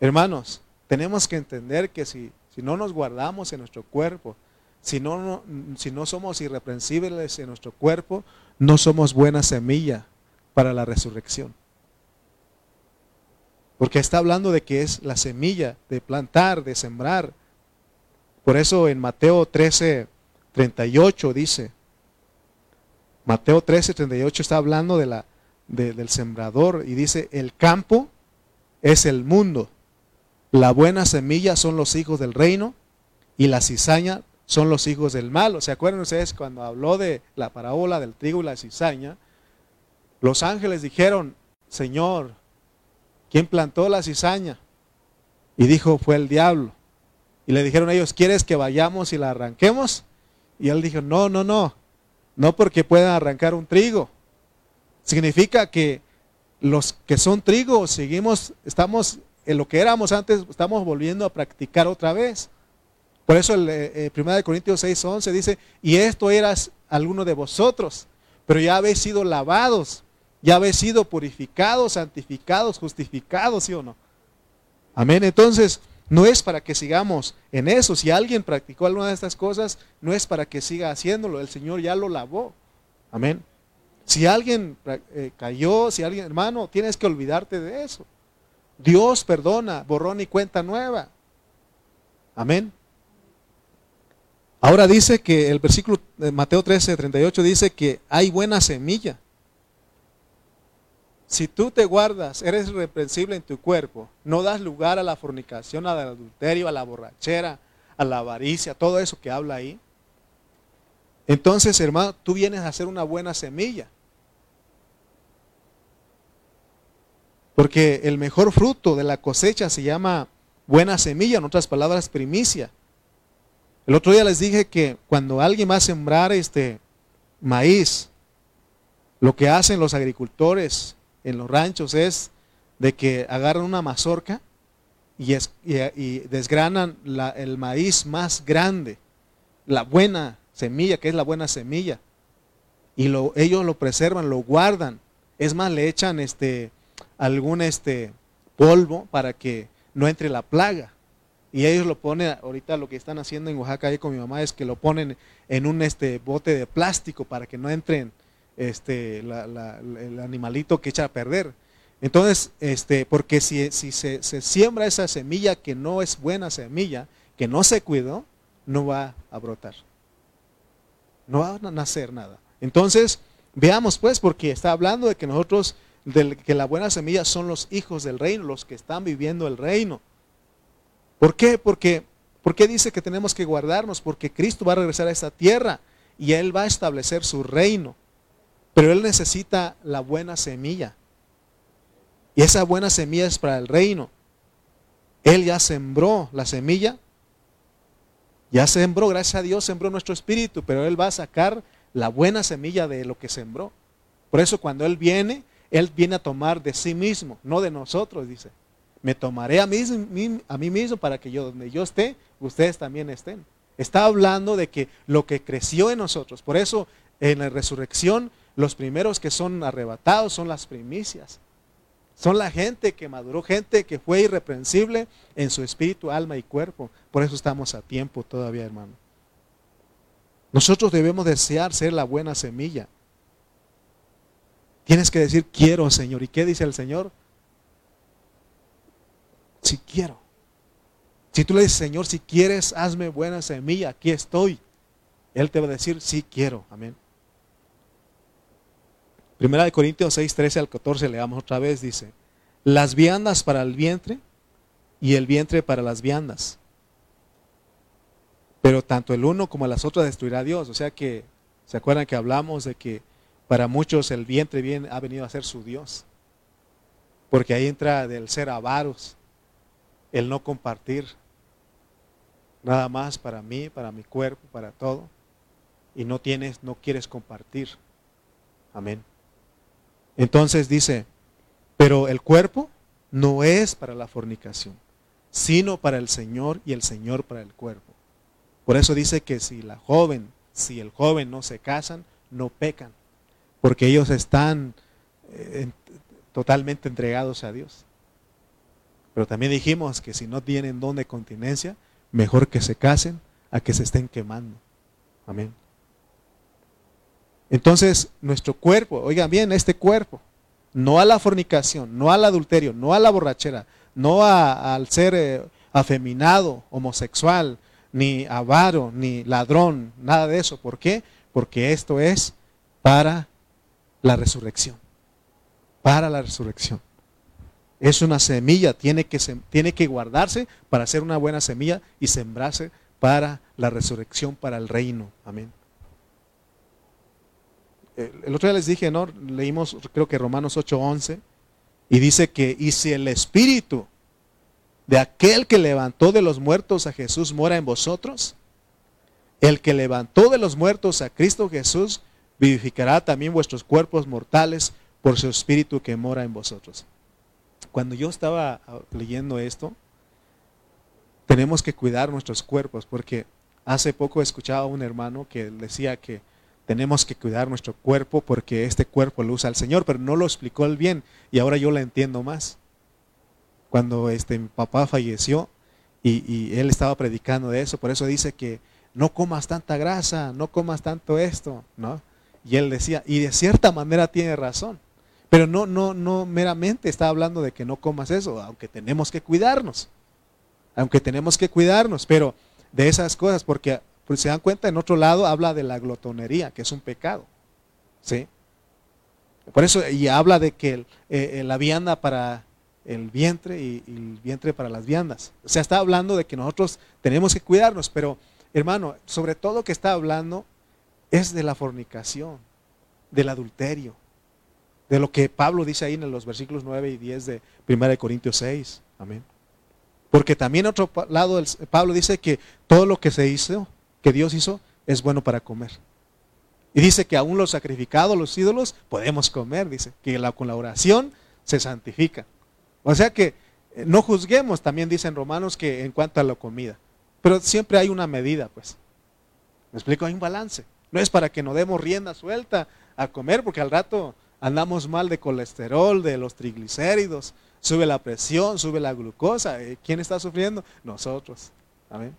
Hermanos, tenemos que entender que si, si no nos guardamos en nuestro cuerpo, si no, si no somos irreprensibles en nuestro cuerpo, no somos buena semilla para la resurrección. Porque está hablando de que es la semilla de plantar, de sembrar. Por eso en Mateo 13, 38 dice, Mateo 13, 38 está hablando de la, del sembrador y dice, el campo es el mundo la buena semilla son los hijos del reino y la cizaña son los hijos del mal. ¿Se acuerdan ustedes cuando habló de la parábola del trigo y la cizaña? Los ángeles dijeron, Señor, ¿quién plantó la cizaña? Y dijo, fue el diablo. Y le dijeron ellos, ¿quieres que vayamos y la arranquemos? Y él dijo, no, no, no, no porque puedan arrancar un trigo. Significa que los que son trigo seguimos, estamos en lo que éramos antes, estamos volviendo a practicar otra vez. Por eso el eh, 1 eh, Corintios 6, 11 dice, y esto eras alguno de vosotros, pero ya habéis sido lavados, ya habéis sido purificados, santificados, justificados, ¿sí o no? Amén. Entonces, no es para que sigamos en eso. Si alguien practicó alguna de estas cosas, no es para que siga haciéndolo. El Señor ya lo lavó. Amén. Si alguien eh, cayó, si alguien, hermano, tienes que olvidarte de eso. Dios perdona, borrón y cuenta nueva. Amén. Ahora dice que el versículo de Mateo 13, 38 dice que hay buena semilla. Si tú te guardas, eres irreprensible en tu cuerpo, no das lugar a la fornicación, al adulterio, a la borrachera, a la avaricia, todo eso que habla ahí. Entonces, hermano, tú vienes a hacer una buena semilla. Porque el mejor fruto de la cosecha se llama buena semilla, en otras palabras, primicia. El otro día les dije que cuando alguien va a sembrar este maíz, lo que hacen los agricultores en los ranchos es de que agarran una mazorca y, desgranan el maíz más grande, la buena semilla, que es la buena semilla, y ellos lo preservan, lo guardan. Es más, le echan este, algún este polvo para que no entre la plaga. Y ellos lo ponen, ahorita lo que están haciendo en Oaxaca ahí con mi mamá es que lo ponen en un este bote de plástico para que no entren este el animalito que echa a perder. Entonces, este, porque si, si se, siembra esa semilla que no es buena semilla, que no se cuidó, no va a brotar. No va a nacer nada. Entonces, veamos pues, porque está hablando de que nosotros de que la buena semilla son los hijos del reino, los que están viviendo el reino. ¿Por qué? Porque, qué dice que tenemos que guardarnos? Porque Cristo va a regresar a esta tierra y Él va a establecer su reino. Pero él necesita la buena semilla. Y esa buena semilla es para el reino. Él ya sembró la semilla. Ya sembró, gracias a Dios, sembró nuestro espíritu, pero Él va a sacar la buena semilla de lo que sembró. Por eso cuando Él viene, Él viene a tomar de sí mismo, no de nosotros, dice. Me tomaré a mí, a mí mismo para que yo, donde yo esté, ustedes también estén. Está hablando de que lo que creció en nosotros. Por eso en la resurrección los primeros que son arrebatados son las primicias. Son la gente que maduró, gente que fue irreprensible en su espíritu, alma y cuerpo. Por eso estamos a tiempo todavía, hermano. Nosotros debemos desear ser la buena semilla. Tienes que decir, quiero, Señor. ¿Y qué dice el Señor? Si quiero. Si tú le dices, Señor, si quieres, hazme buena semilla, aquí estoy. Él te va a decir, sí quiero. Amén. Primera de Corintios 6, 13 al 14, leamos otra vez, dice, las viandas para el vientre y el vientre para las viandas. Pero tanto el uno como las otras destruirá Dios. O sea que, ¿se acuerdan que hablamos de que para muchos el vientre bien ha venido a ser su Dios? Porque ahí entra del ser avaros, el no compartir nada más para mí, para mi cuerpo, para todo. Y no tienes, no quieres compartir. Amén. Entonces dice, pero el cuerpo no es para la fornicación, sino para el Señor y el Señor para el cuerpo. Por eso dice que si la joven, si el joven no se casan, no pecan, porque ellos están eh, totalmente entregados a Dios. Pero también dijimos que si no tienen don de continencia, mejor que se casen a que se estén quemando. Amén. Entonces, nuestro cuerpo, oigan bien, este cuerpo, no a la fornicación, no al adulterio, no a la borrachera, no al ser eh, afeminado, homosexual, ni avaro, ni ladrón, nada de eso. ¿Por qué? Porque esto es para la resurrección. Para la resurrección. Es una semilla, tiene que, tiene que guardarse para ser una buena semilla y sembrarse para la resurrección, para el reino. Amén el otro día les dije, ¿no? Leímos creo que Romanos 8:11 y dice que y si el espíritu de aquel que levantó de los muertos a Jesús mora en vosotros, el que levantó de los muertos a Cristo Jesús vivificará también vuestros cuerpos mortales por su espíritu que mora en vosotros. Cuando yo estaba ah, leyendo esto, tenemos que cuidar nuestros cuerpos porque hace poco escuchaba a un hermano que decía que tenemos que cuidar nuestro cuerpo porque este cuerpo lo usa el Señor, pero no lo explicó él bien y ahora yo la entiendo más. Cuando este, mi papá falleció y, él estaba predicando de eso, por eso dice que no comas tanta grasa, no comas tanto esto, ¿no? Y él decía, y de cierta manera tiene razón, pero no, no, no meramente está hablando de que no comas eso, aunque tenemos que cuidarnos, aunque tenemos que cuidarnos, pero de esas cosas, porque pues se dan cuenta, en otro lado habla de la glotonería, que es un pecado. ¿Sí? Por eso, y habla de que eh, eh, la vianda para el vientre y, el vientre para las viandas. O sea, está hablando de que nosotros tenemos que cuidarnos, pero hermano, sobre todo que está hablando es de la fornicación, del adulterio, de lo que Pablo dice ahí en los versículos 9 y 10 de 1 Corintios 6. Amén. Porque también otro lado Pablo dice que todo lo que se hizo que Dios hizo es bueno para comer. Y dice que aún los sacrificados, los ídolos, podemos comer, dice, que la, con la oración se santifica. O sea que eh, no juzguemos, también dicen Romanos, que en cuanto a la comida. Pero siempre hay una medida, pues. Me explico, hay un balance. No es para que nos demos rienda suelta a comer, porque al rato andamos mal de colesterol, de los triglicéridos, sube la presión, sube la glucosa. Eh, ¿Quién está sufriendo? Nosotros. Amén.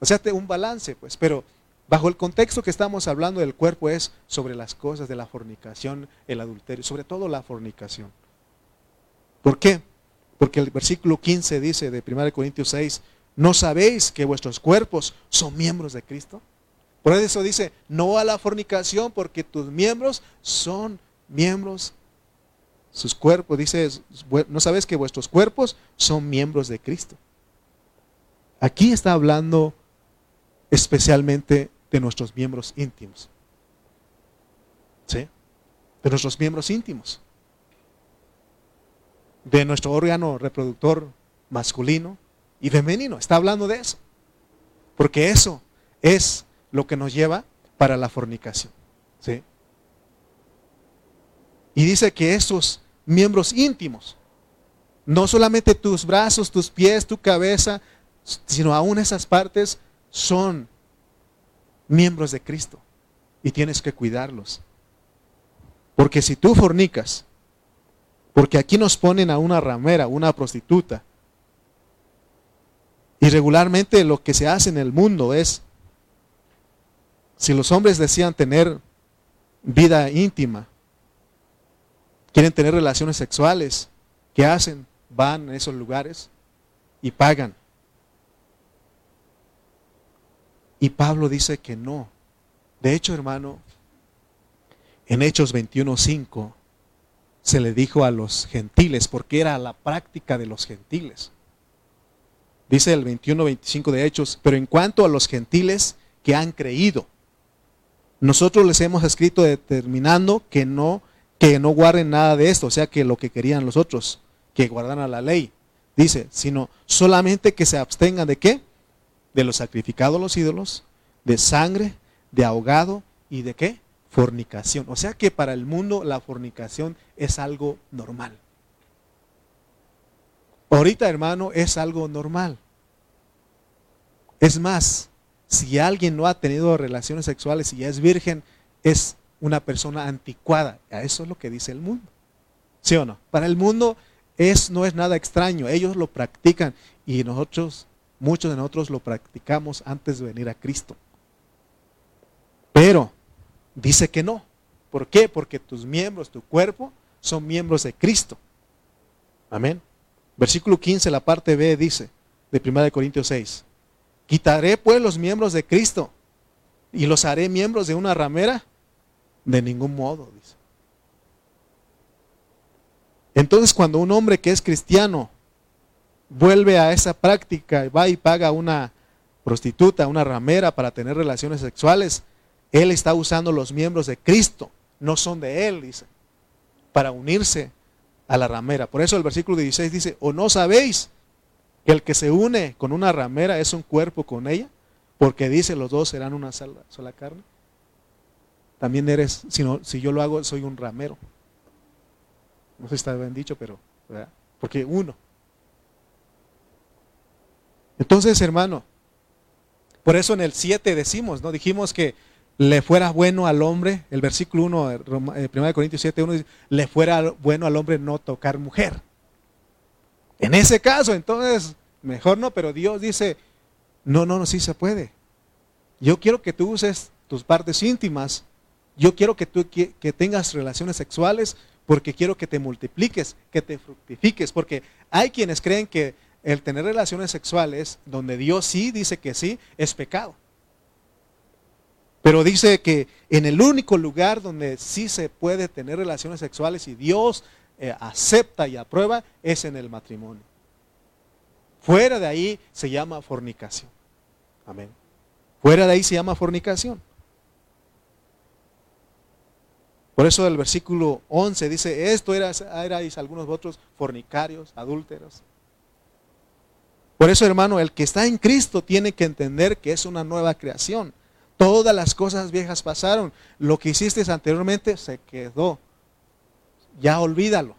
O sea, un balance, pues, pero bajo el contexto que estamos hablando del cuerpo es sobre las cosas de la fornicación, el adulterio, sobre todo la fornicación. ¿Por qué? Porque el versículo 15 dice de 1 Corintios 6, ¿no sabéis que vuestros cuerpos son miembros de Cristo? Por eso dice, no a la fornicación, porque tus miembros son miembros, sus cuerpos, dice, no sabéis que vuestros cuerpos son miembros de Cristo. Aquí está hablando especialmente de nuestros miembros íntimos. ¿Sí? de nuestros miembros íntimos, de nuestro órgano reproductor masculino y femenino. Está hablando de eso. Porque eso es lo que nos lleva para la fornicación. Y dice que esos miembros íntimos, no solamente tus brazos, tus pies, tu cabeza, sino aún esas partes son miembros de Cristo y tienes que cuidarlos. Porque si tú fornicas, porque aquí nos ponen a una ramera, una prostituta, y regularmente lo que se hace en el mundo es, si los hombres desean tener vida íntima, quieren tener relaciones sexuales, ¿qué hacen? Van a esos lugares y pagan. Y Pablo dice que no. De hecho, hermano, en Hechos 21.5 se le dijo a los gentiles, porque era la práctica de los gentiles. Dice el 21.25 de Hechos, pero en cuanto a los gentiles que han creído, nosotros les hemos escrito determinando que no que no guarden nada de esto, o sea que lo que querían los otros, que guardaran la ley. Dice, sino solamente que se abstengan de qué? De los sacrificados los ídolos, de sangre, de ahogado y de qué? Fornicación. O sea que para el mundo la fornicación es algo normal. Ahorita, hermano, es algo normal. Es más, si alguien no ha tenido relaciones sexuales y ya es virgen, es una persona anticuada. Eso es lo que dice el mundo. ¿Sí o no? Para el mundo es, no es nada extraño. Ellos lo practican y nosotros, muchos de nosotros lo practicamos antes de venir a Cristo. Pero dice que no. ¿Por qué? Porque tus miembros, tu cuerpo, son miembros de Cristo. Amén. Versículo 15, la parte B dice, de 1 Corintios 6. Quitaré pues los miembros de Cristo y los haré miembros de una ramera. De ningún modo, dice. Entonces cuando un hombre que es cristiano vuelve a esa práctica y va y paga una prostituta, una ramera para tener relaciones sexuales, él está usando los miembros de Cristo, no son de él, dice, para unirse a la ramera. Por eso el versículo 16 dice, o no sabéis que el que se une con una ramera es un cuerpo con ella, porque dice los dos serán una sola carne también eres, si, si yo lo hago, soy un ramero. No sé si está bien dicho, pero. Porque uno. Entonces, hermano, por eso en el 7 decimos, ¿no? Dijimos que le fuera bueno al hombre, el versículo 1, 1 eh, Corintios 7, 1 dice, le fuera bueno al hombre no tocar mujer. En ese caso, entonces, mejor no, pero Dios dice, no, no, no, sí se puede. Yo quiero que tú uses tus partes íntimas yo quiero que tú que, tengas relaciones sexuales porque quiero que te multipliques, que te fructifiques, porque hay quienes creen que el tener relaciones sexuales, donde Dios sí dice que sí, es pecado. Pero dice que en el único lugar donde sí se puede tener relaciones sexuales y Dios eh, acepta y aprueba es en el matrimonio. Fuera de ahí se llama fornicación. Amén. Fuera de ahí se llama fornicación. Por eso el versículo 11 dice, esto erais, algunos otros fornicarios, adúlteros. Por eso, hermano, el que está en Cristo tiene que entender que es una nueva creación. Todas las cosas viejas pasaron. Lo que hiciste anteriormente se quedó. Ya olvídalo.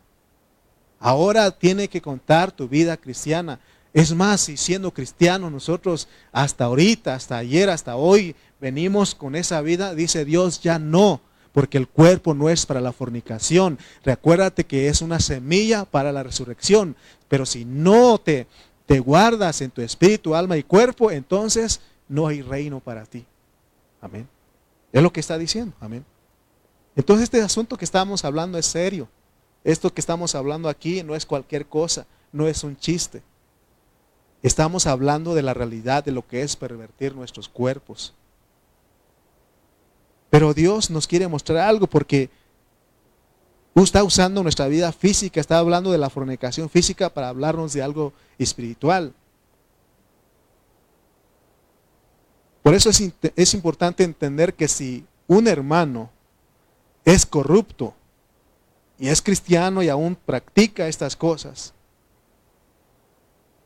Ahora tiene que contar tu vida cristiana. Es más, si siendo cristianos nosotros hasta ahorita, hasta ayer, hasta hoy, venimos con esa vida, dice Dios, ya no porque el cuerpo no es para la fornicación. Recuérdate que es una semilla para la resurrección, pero si no te, te guardas en tu espíritu, alma y cuerpo, entonces no hay reino para ti. Amén. Es lo que está diciendo. Amén. Entonces este asunto que estamos hablando es serio. Esto que estamos hablando aquí no es cualquier cosa, no es un chiste. Estamos hablando de la realidad de lo que es pervertir nuestros cuerpos. Pero Dios nos quiere mostrar algo porque está usando nuestra vida física, está hablando de la fornicación física para hablarnos de algo espiritual. Por eso es, es importante entender que si un hermano es corrupto y es cristiano y aún practica estas cosas,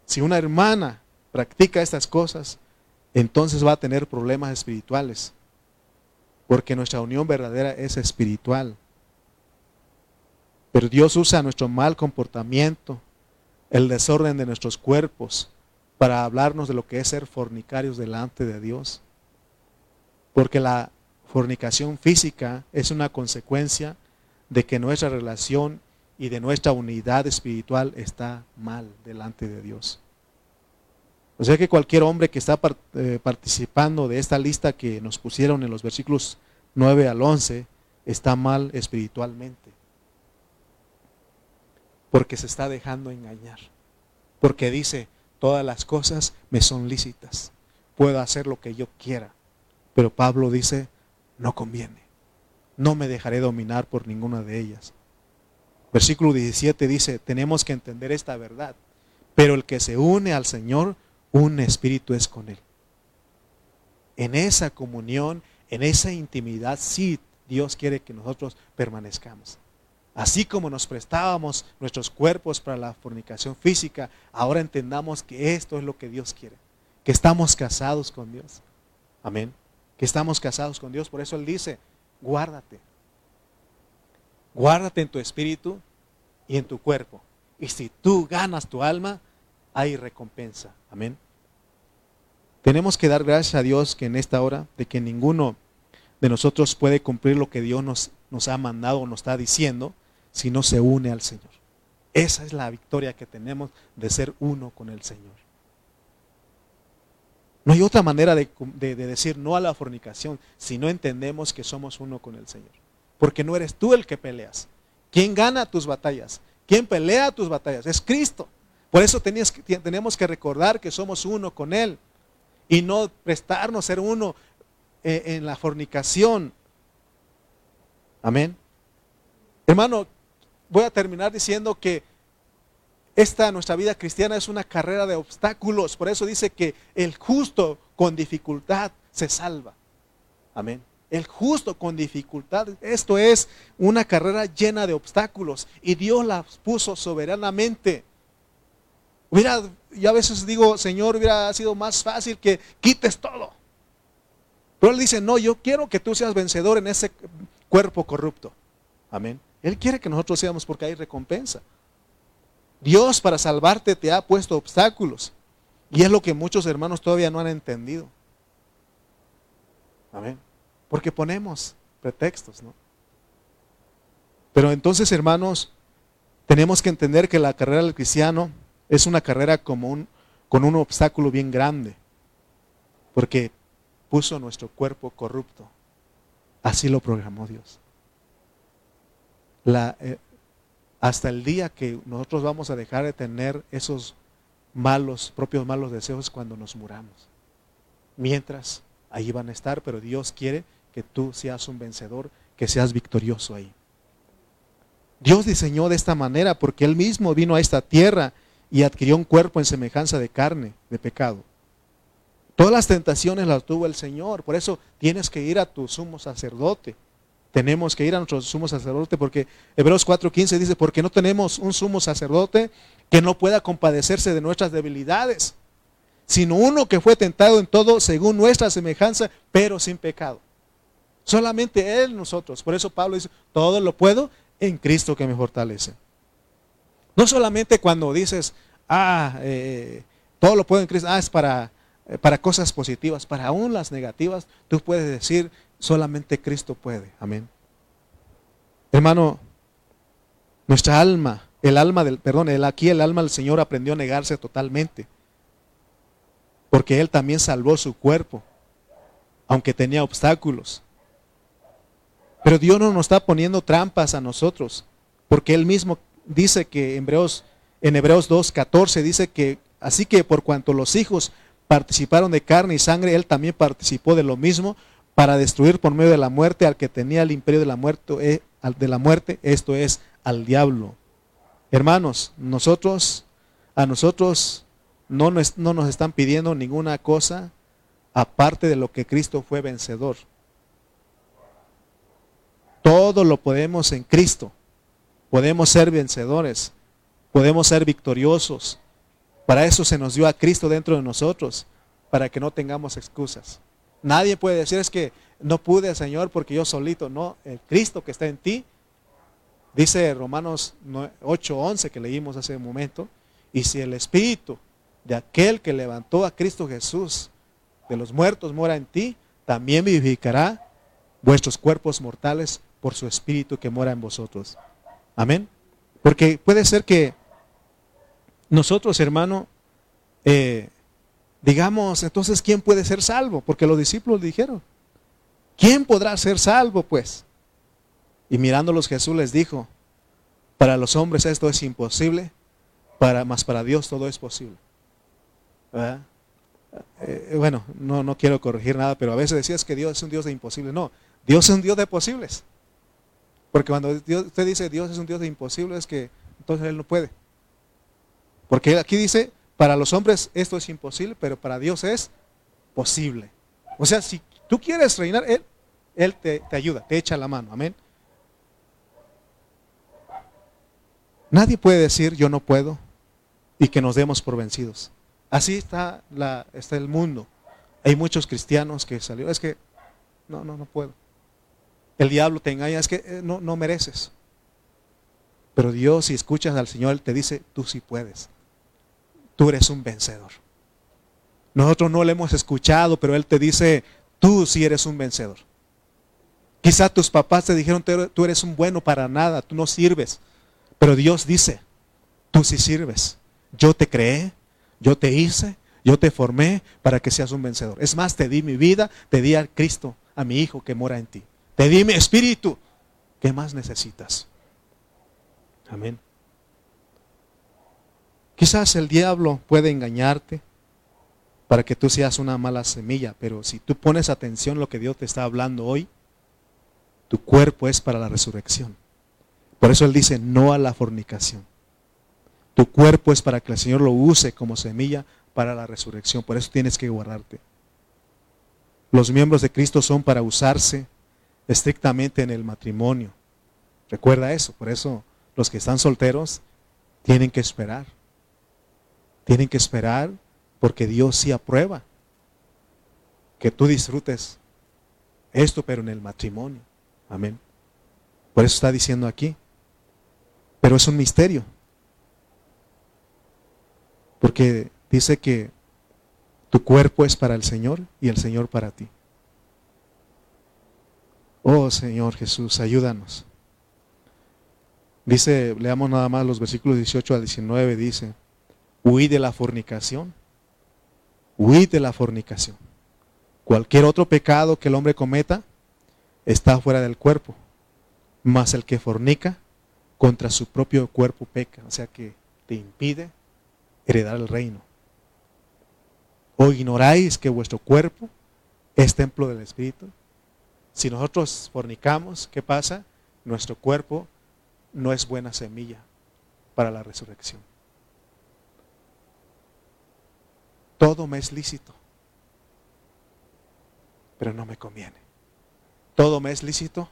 si una hermana practica estas cosas, entonces va a tener problemas espirituales, porque nuestra unión verdadera es espiritual. Pero Dios usa nuestro mal comportamiento, el desorden de nuestros cuerpos, para hablarnos de lo que es ser fornicarios delante de Dios. Porque la fornicación física es una consecuencia de que nuestra relación y de nuestra unidad espiritual está mal delante de Dios. O sea que cualquier hombre que está eh, participando de esta lista que nos pusieron en los versículos 9 al 11 está mal espiritualmente. Porque se está dejando engañar. Porque dice, todas las cosas me son lícitas. Puedo hacer lo que yo quiera. Pero Pablo dice, no conviene. No me dejaré dominar por ninguna de ellas. Versículo 17 dice, tenemos que entender esta verdad. Pero el que se une al Señor, un espíritu es con Él. En esa comunión, en esa intimidad, sí Dios quiere que nosotros permanezcamos. Así como nos prestábamos nuestros cuerpos para la fornicación física, ahora entendamos que esto es lo que Dios quiere, que estamos casados con Dios. Amén. Que estamos casados con Dios. Por eso Él dice, guárdate. Guárdate en tu espíritu y en tu cuerpo. Y si tú ganas tu alma, hay recompensa. Amén. Tenemos que dar gracias a Dios que en esta hora, de que ninguno de nosotros puede cumplir lo que Dios nos, ha mandado o nos está diciendo si no se une al Señor. Esa es la victoria que tenemos de ser uno con el Señor. No hay otra manera de, de, decir no a la fornicación si no entendemos que somos uno con el Señor. Porque no eres tú el que peleas. ¿Quién gana tus batallas? ¿Quién pelea tus batallas? Es Cristo. Por eso tenemos que recordar que somos uno con Él y no prestarnos ser uno eh, en la fornicación. Amén. Hermano, voy a terminar diciendo que esta nuestra vida cristiana es una carrera de obstáculos. Por eso dice que el justo con dificultad se salva. Amén. El justo con dificultad. Esto es una carrera llena de obstáculos y Dios la puso soberanamente. Hubiera, yo a veces digo, Señor, hubiera sido más fácil que quites todo. Pero Él dice, no, yo quiero que tú seas vencedor en ese cuerpo corrupto. Amén. Él quiere que nosotros seamos porque hay recompensa. Dios para salvarte te ha puesto obstáculos. Y es lo que muchos hermanos todavía no han entendido. Amén. Porque ponemos pretextos, ¿no? Pero entonces, hermanos, tenemos que entender que la carrera del cristiano es una carrera común con un obstáculo bien grande, porque puso nuestro cuerpo corrupto. Así lo programó Dios. La, eh, hasta el día que nosotros vamos a dejar de tener esos malos, propios malos deseos cuando nos muramos. Mientras, ahí van a estar, pero Dios quiere que tú seas un vencedor, que seas victorioso ahí. Dios diseñó de esta manera porque Él mismo vino a esta tierra y adquirió un cuerpo en semejanza de carne, de pecado. Todas las tentaciones las tuvo el Señor, por eso tienes que ir a tu sumo sacerdote. Tenemos que ir a nuestro sumo sacerdote porque Hebreos 4:15 dice, porque no tenemos un sumo sacerdote que no pueda compadecerse de nuestras debilidades, sino uno que fue tentado en todo según nuestra semejanza, pero sin pecado. Solamente Él nosotros. Por eso Pablo dice, todo lo puedo en Cristo que me fortalece. No solamente cuando dices, ah, eh, todo lo puedo en Cristo, ah, es para, eh, para cosas positivas, para aún las negativas, tú puedes decir, solamente Cristo puede. Amén. Hermano, nuestra alma, el alma del, perdón, el, aquí el alma del Señor aprendió a negarse totalmente. Porque Él también salvó su cuerpo, aunque tenía obstáculos. Pero Dios no nos está poniendo trampas a nosotros, porque Él mismo dice que en Hebreos, en Hebreos 2.14 dice que así que por cuanto los hijos participaron de carne y sangre, él también participó de lo mismo para destruir por medio de la muerte al que tenía el imperio de la muerte, eh, de la muerte esto es al diablo. Hermanos, nosotros, a nosotros no nos, no nos están pidiendo ninguna cosa aparte de lo que Cristo fue vencedor. Todo lo podemos en Cristo Podemos ser vencedores, podemos ser victoriosos. Para eso se nos dio a Cristo dentro de nosotros, para que no tengamos excusas. Nadie puede decir es que no pude, Señor, porque yo solito. No, el Cristo que está en ti, dice Romanos 8:11 que leímos hace un momento, y si el Espíritu de aquel que levantó a Cristo Jesús de los muertos mora en ti, también vivificará vuestros cuerpos mortales por su Espíritu que mora en vosotros. Amén. Porque puede ser que nosotros, hermano, eh, digamos, entonces, ¿quién puede ser salvo? Porque los discípulos dijeron, ¿quién podrá ser salvo, pues? Y mirándolos Jesús les dijo, para los hombres esto es imposible, para, más para Dios todo es posible. Eh, bueno, no, no quiero corregir nada, pero a veces decías que Dios es un Dios de imposible. No, Dios es un Dios de posibles. Porque cuando usted dice Dios es un Dios de imposible, es que entonces Él no puede. Porque aquí dice, para los hombres esto es imposible, pero para Dios es posible. O sea, si tú quieres reinar, Él, Él te, te ayuda, te echa la mano. Amén. Nadie puede decir yo no puedo y que nos demos por vencidos. Así está, la, está el mundo. Hay muchos cristianos que salieron, es que no, no, no puedo. El diablo te engaña, es que eh, no, no mereces. Pero Dios, si escuchas al Señor, te dice, tú sí puedes. Tú eres un vencedor. Nosotros no le hemos escuchado, pero Él te dice, tú sí eres un vencedor. Quizá tus papás te dijeron, tú eres un bueno para nada, tú no sirves. Pero Dios dice, tú sí sirves. Yo te creé, yo te hice, yo te formé para que seas un vencedor. Es más, te di mi vida, te di a Cristo, a mi Hijo que mora en ti. Te di mi espíritu. ¿Qué más necesitas? Amén. Quizás el diablo puede engañarte para que tú seas una mala semilla, pero si tú pones atención a lo que Dios te está hablando hoy, tu cuerpo es para la resurrección. Por eso Él dice no a la fornicación. Tu cuerpo es para que el Señor lo use como semilla para la resurrección. Por eso tienes que guardarte. Los miembros de Cristo son para usarse estrictamente en el matrimonio. Recuerda eso. Por eso los que están solteros tienen que esperar. Tienen que esperar porque Dios sí aprueba que tú disfrutes esto, pero en el matrimonio. Amén. Por eso está diciendo aquí. Pero es un misterio. Porque dice que tu cuerpo es para el Señor y el Señor para ti. Oh Señor Jesús, ayúdanos. Dice, leamos nada más los versículos 18 a 19, dice, huid de la fornicación, huid de la fornicación. Cualquier otro pecado que el hombre cometa está fuera del cuerpo, mas el que fornica contra su propio cuerpo peca, o sea que te impide heredar el reino. ¿O ignoráis que vuestro cuerpo es templo del Espíritu? Si nosotros fornicamos, ¿qué pasa? Nuestro cuerpo no es buena semilla para la resurrección. Todo me es lícito, pero no me conviene. Todo me es lícito,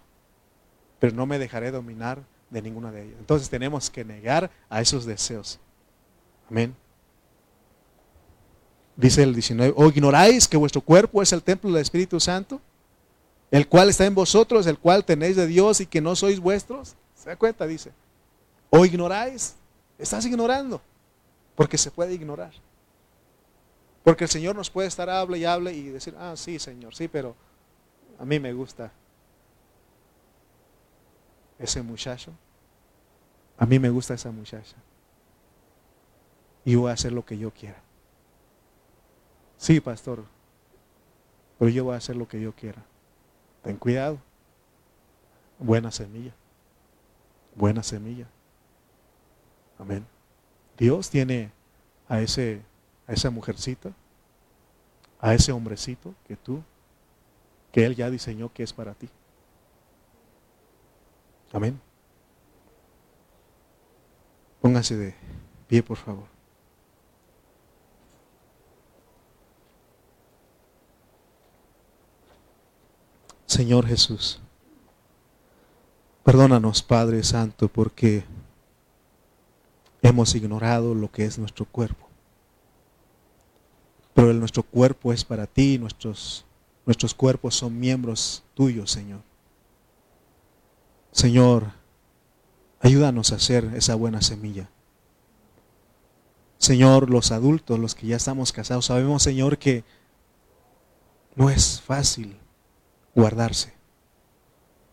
pero no me dejaré dominar de ninguna de ellas. Entonces tenemos que negar a esos deseos. Amén. Dice el 19, ¿o ignoráis que vuestro cuerpo es el templo del Espíritu Santo? El cual está en vosotros, el cual tenéis de Dios y que no sois vuestros. ¿Se da cuenta? Dice. ¿O ignoráis? Estás ignorando. Porque se puede ignorar. Porque el Señor nos puede estar hable y hable y decir, ah, sí, Señor, sí, pero a mí me gusta ese muchacho. A mí me gusta esa muchacha. Y voy a hacer lo que yo quiera. Sí, pastor, pero yo voy a hacer lo que yo quiera. Ten cuidado. Buena semilla. Buena semilla. Amén. Dios tiene a ese a esa mujercita, a ese hombrecito que tú que él ya diseñó que es para ti. Amén. Póngase de pie, por favor. Señor Jesús, Perdónanos, Padre Santo, porque hemos ignorado lo que es nuestro cuerpo. Pero nuestro cuerpo es para ti, nuestros, nuestros cuerpos son miembros tuyos, Señor. Señor, ayúdanos a hacer esa buena semilla. Señor, los adultos, los que ya estamos casados, sabemos, Señor, que no es fácil guardarse.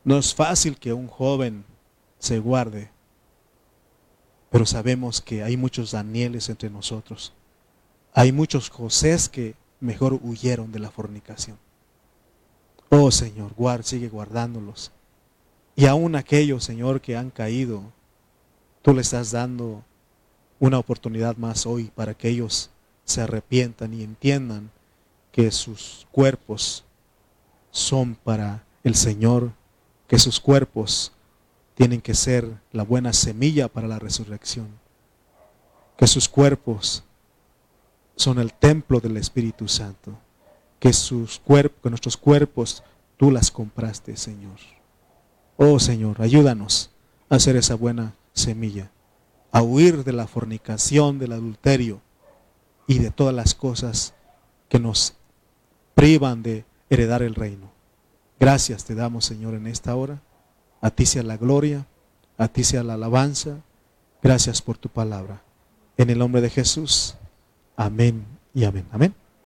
No es fácil que un joven se guarde, pero sabemos que hay muchos Danieles entre nosotros. Hay muchos Josés que mejor huyeron de la fornicación. Oh Señor, guard, sigue guardándolos. Y aún aquellos, Señor, que han caído, tú le estás dando una oportunidad más hoy para que ellos se arrepientan y entiendan que sus cuerpos son para el Señor, que sus cuerpos tienen que ser la buena semilla para la resurrección, que sus cuerpos son el templo del Espíritu Santo, que sus que nuestros cuerpos tú las compraste, Señor. Oh Señor, ayúdanos a hacer esa buena semilla a huir de la fornicación, del adulterio y de todas las cosas que nos privan de heredar el reino. Gracias te damos, Señor, en esta hora. A ti sea la gloria, a ti sea la alabanza. Gracias por tu palabra. En el nombre de Jesús. Amén y amén. Amén.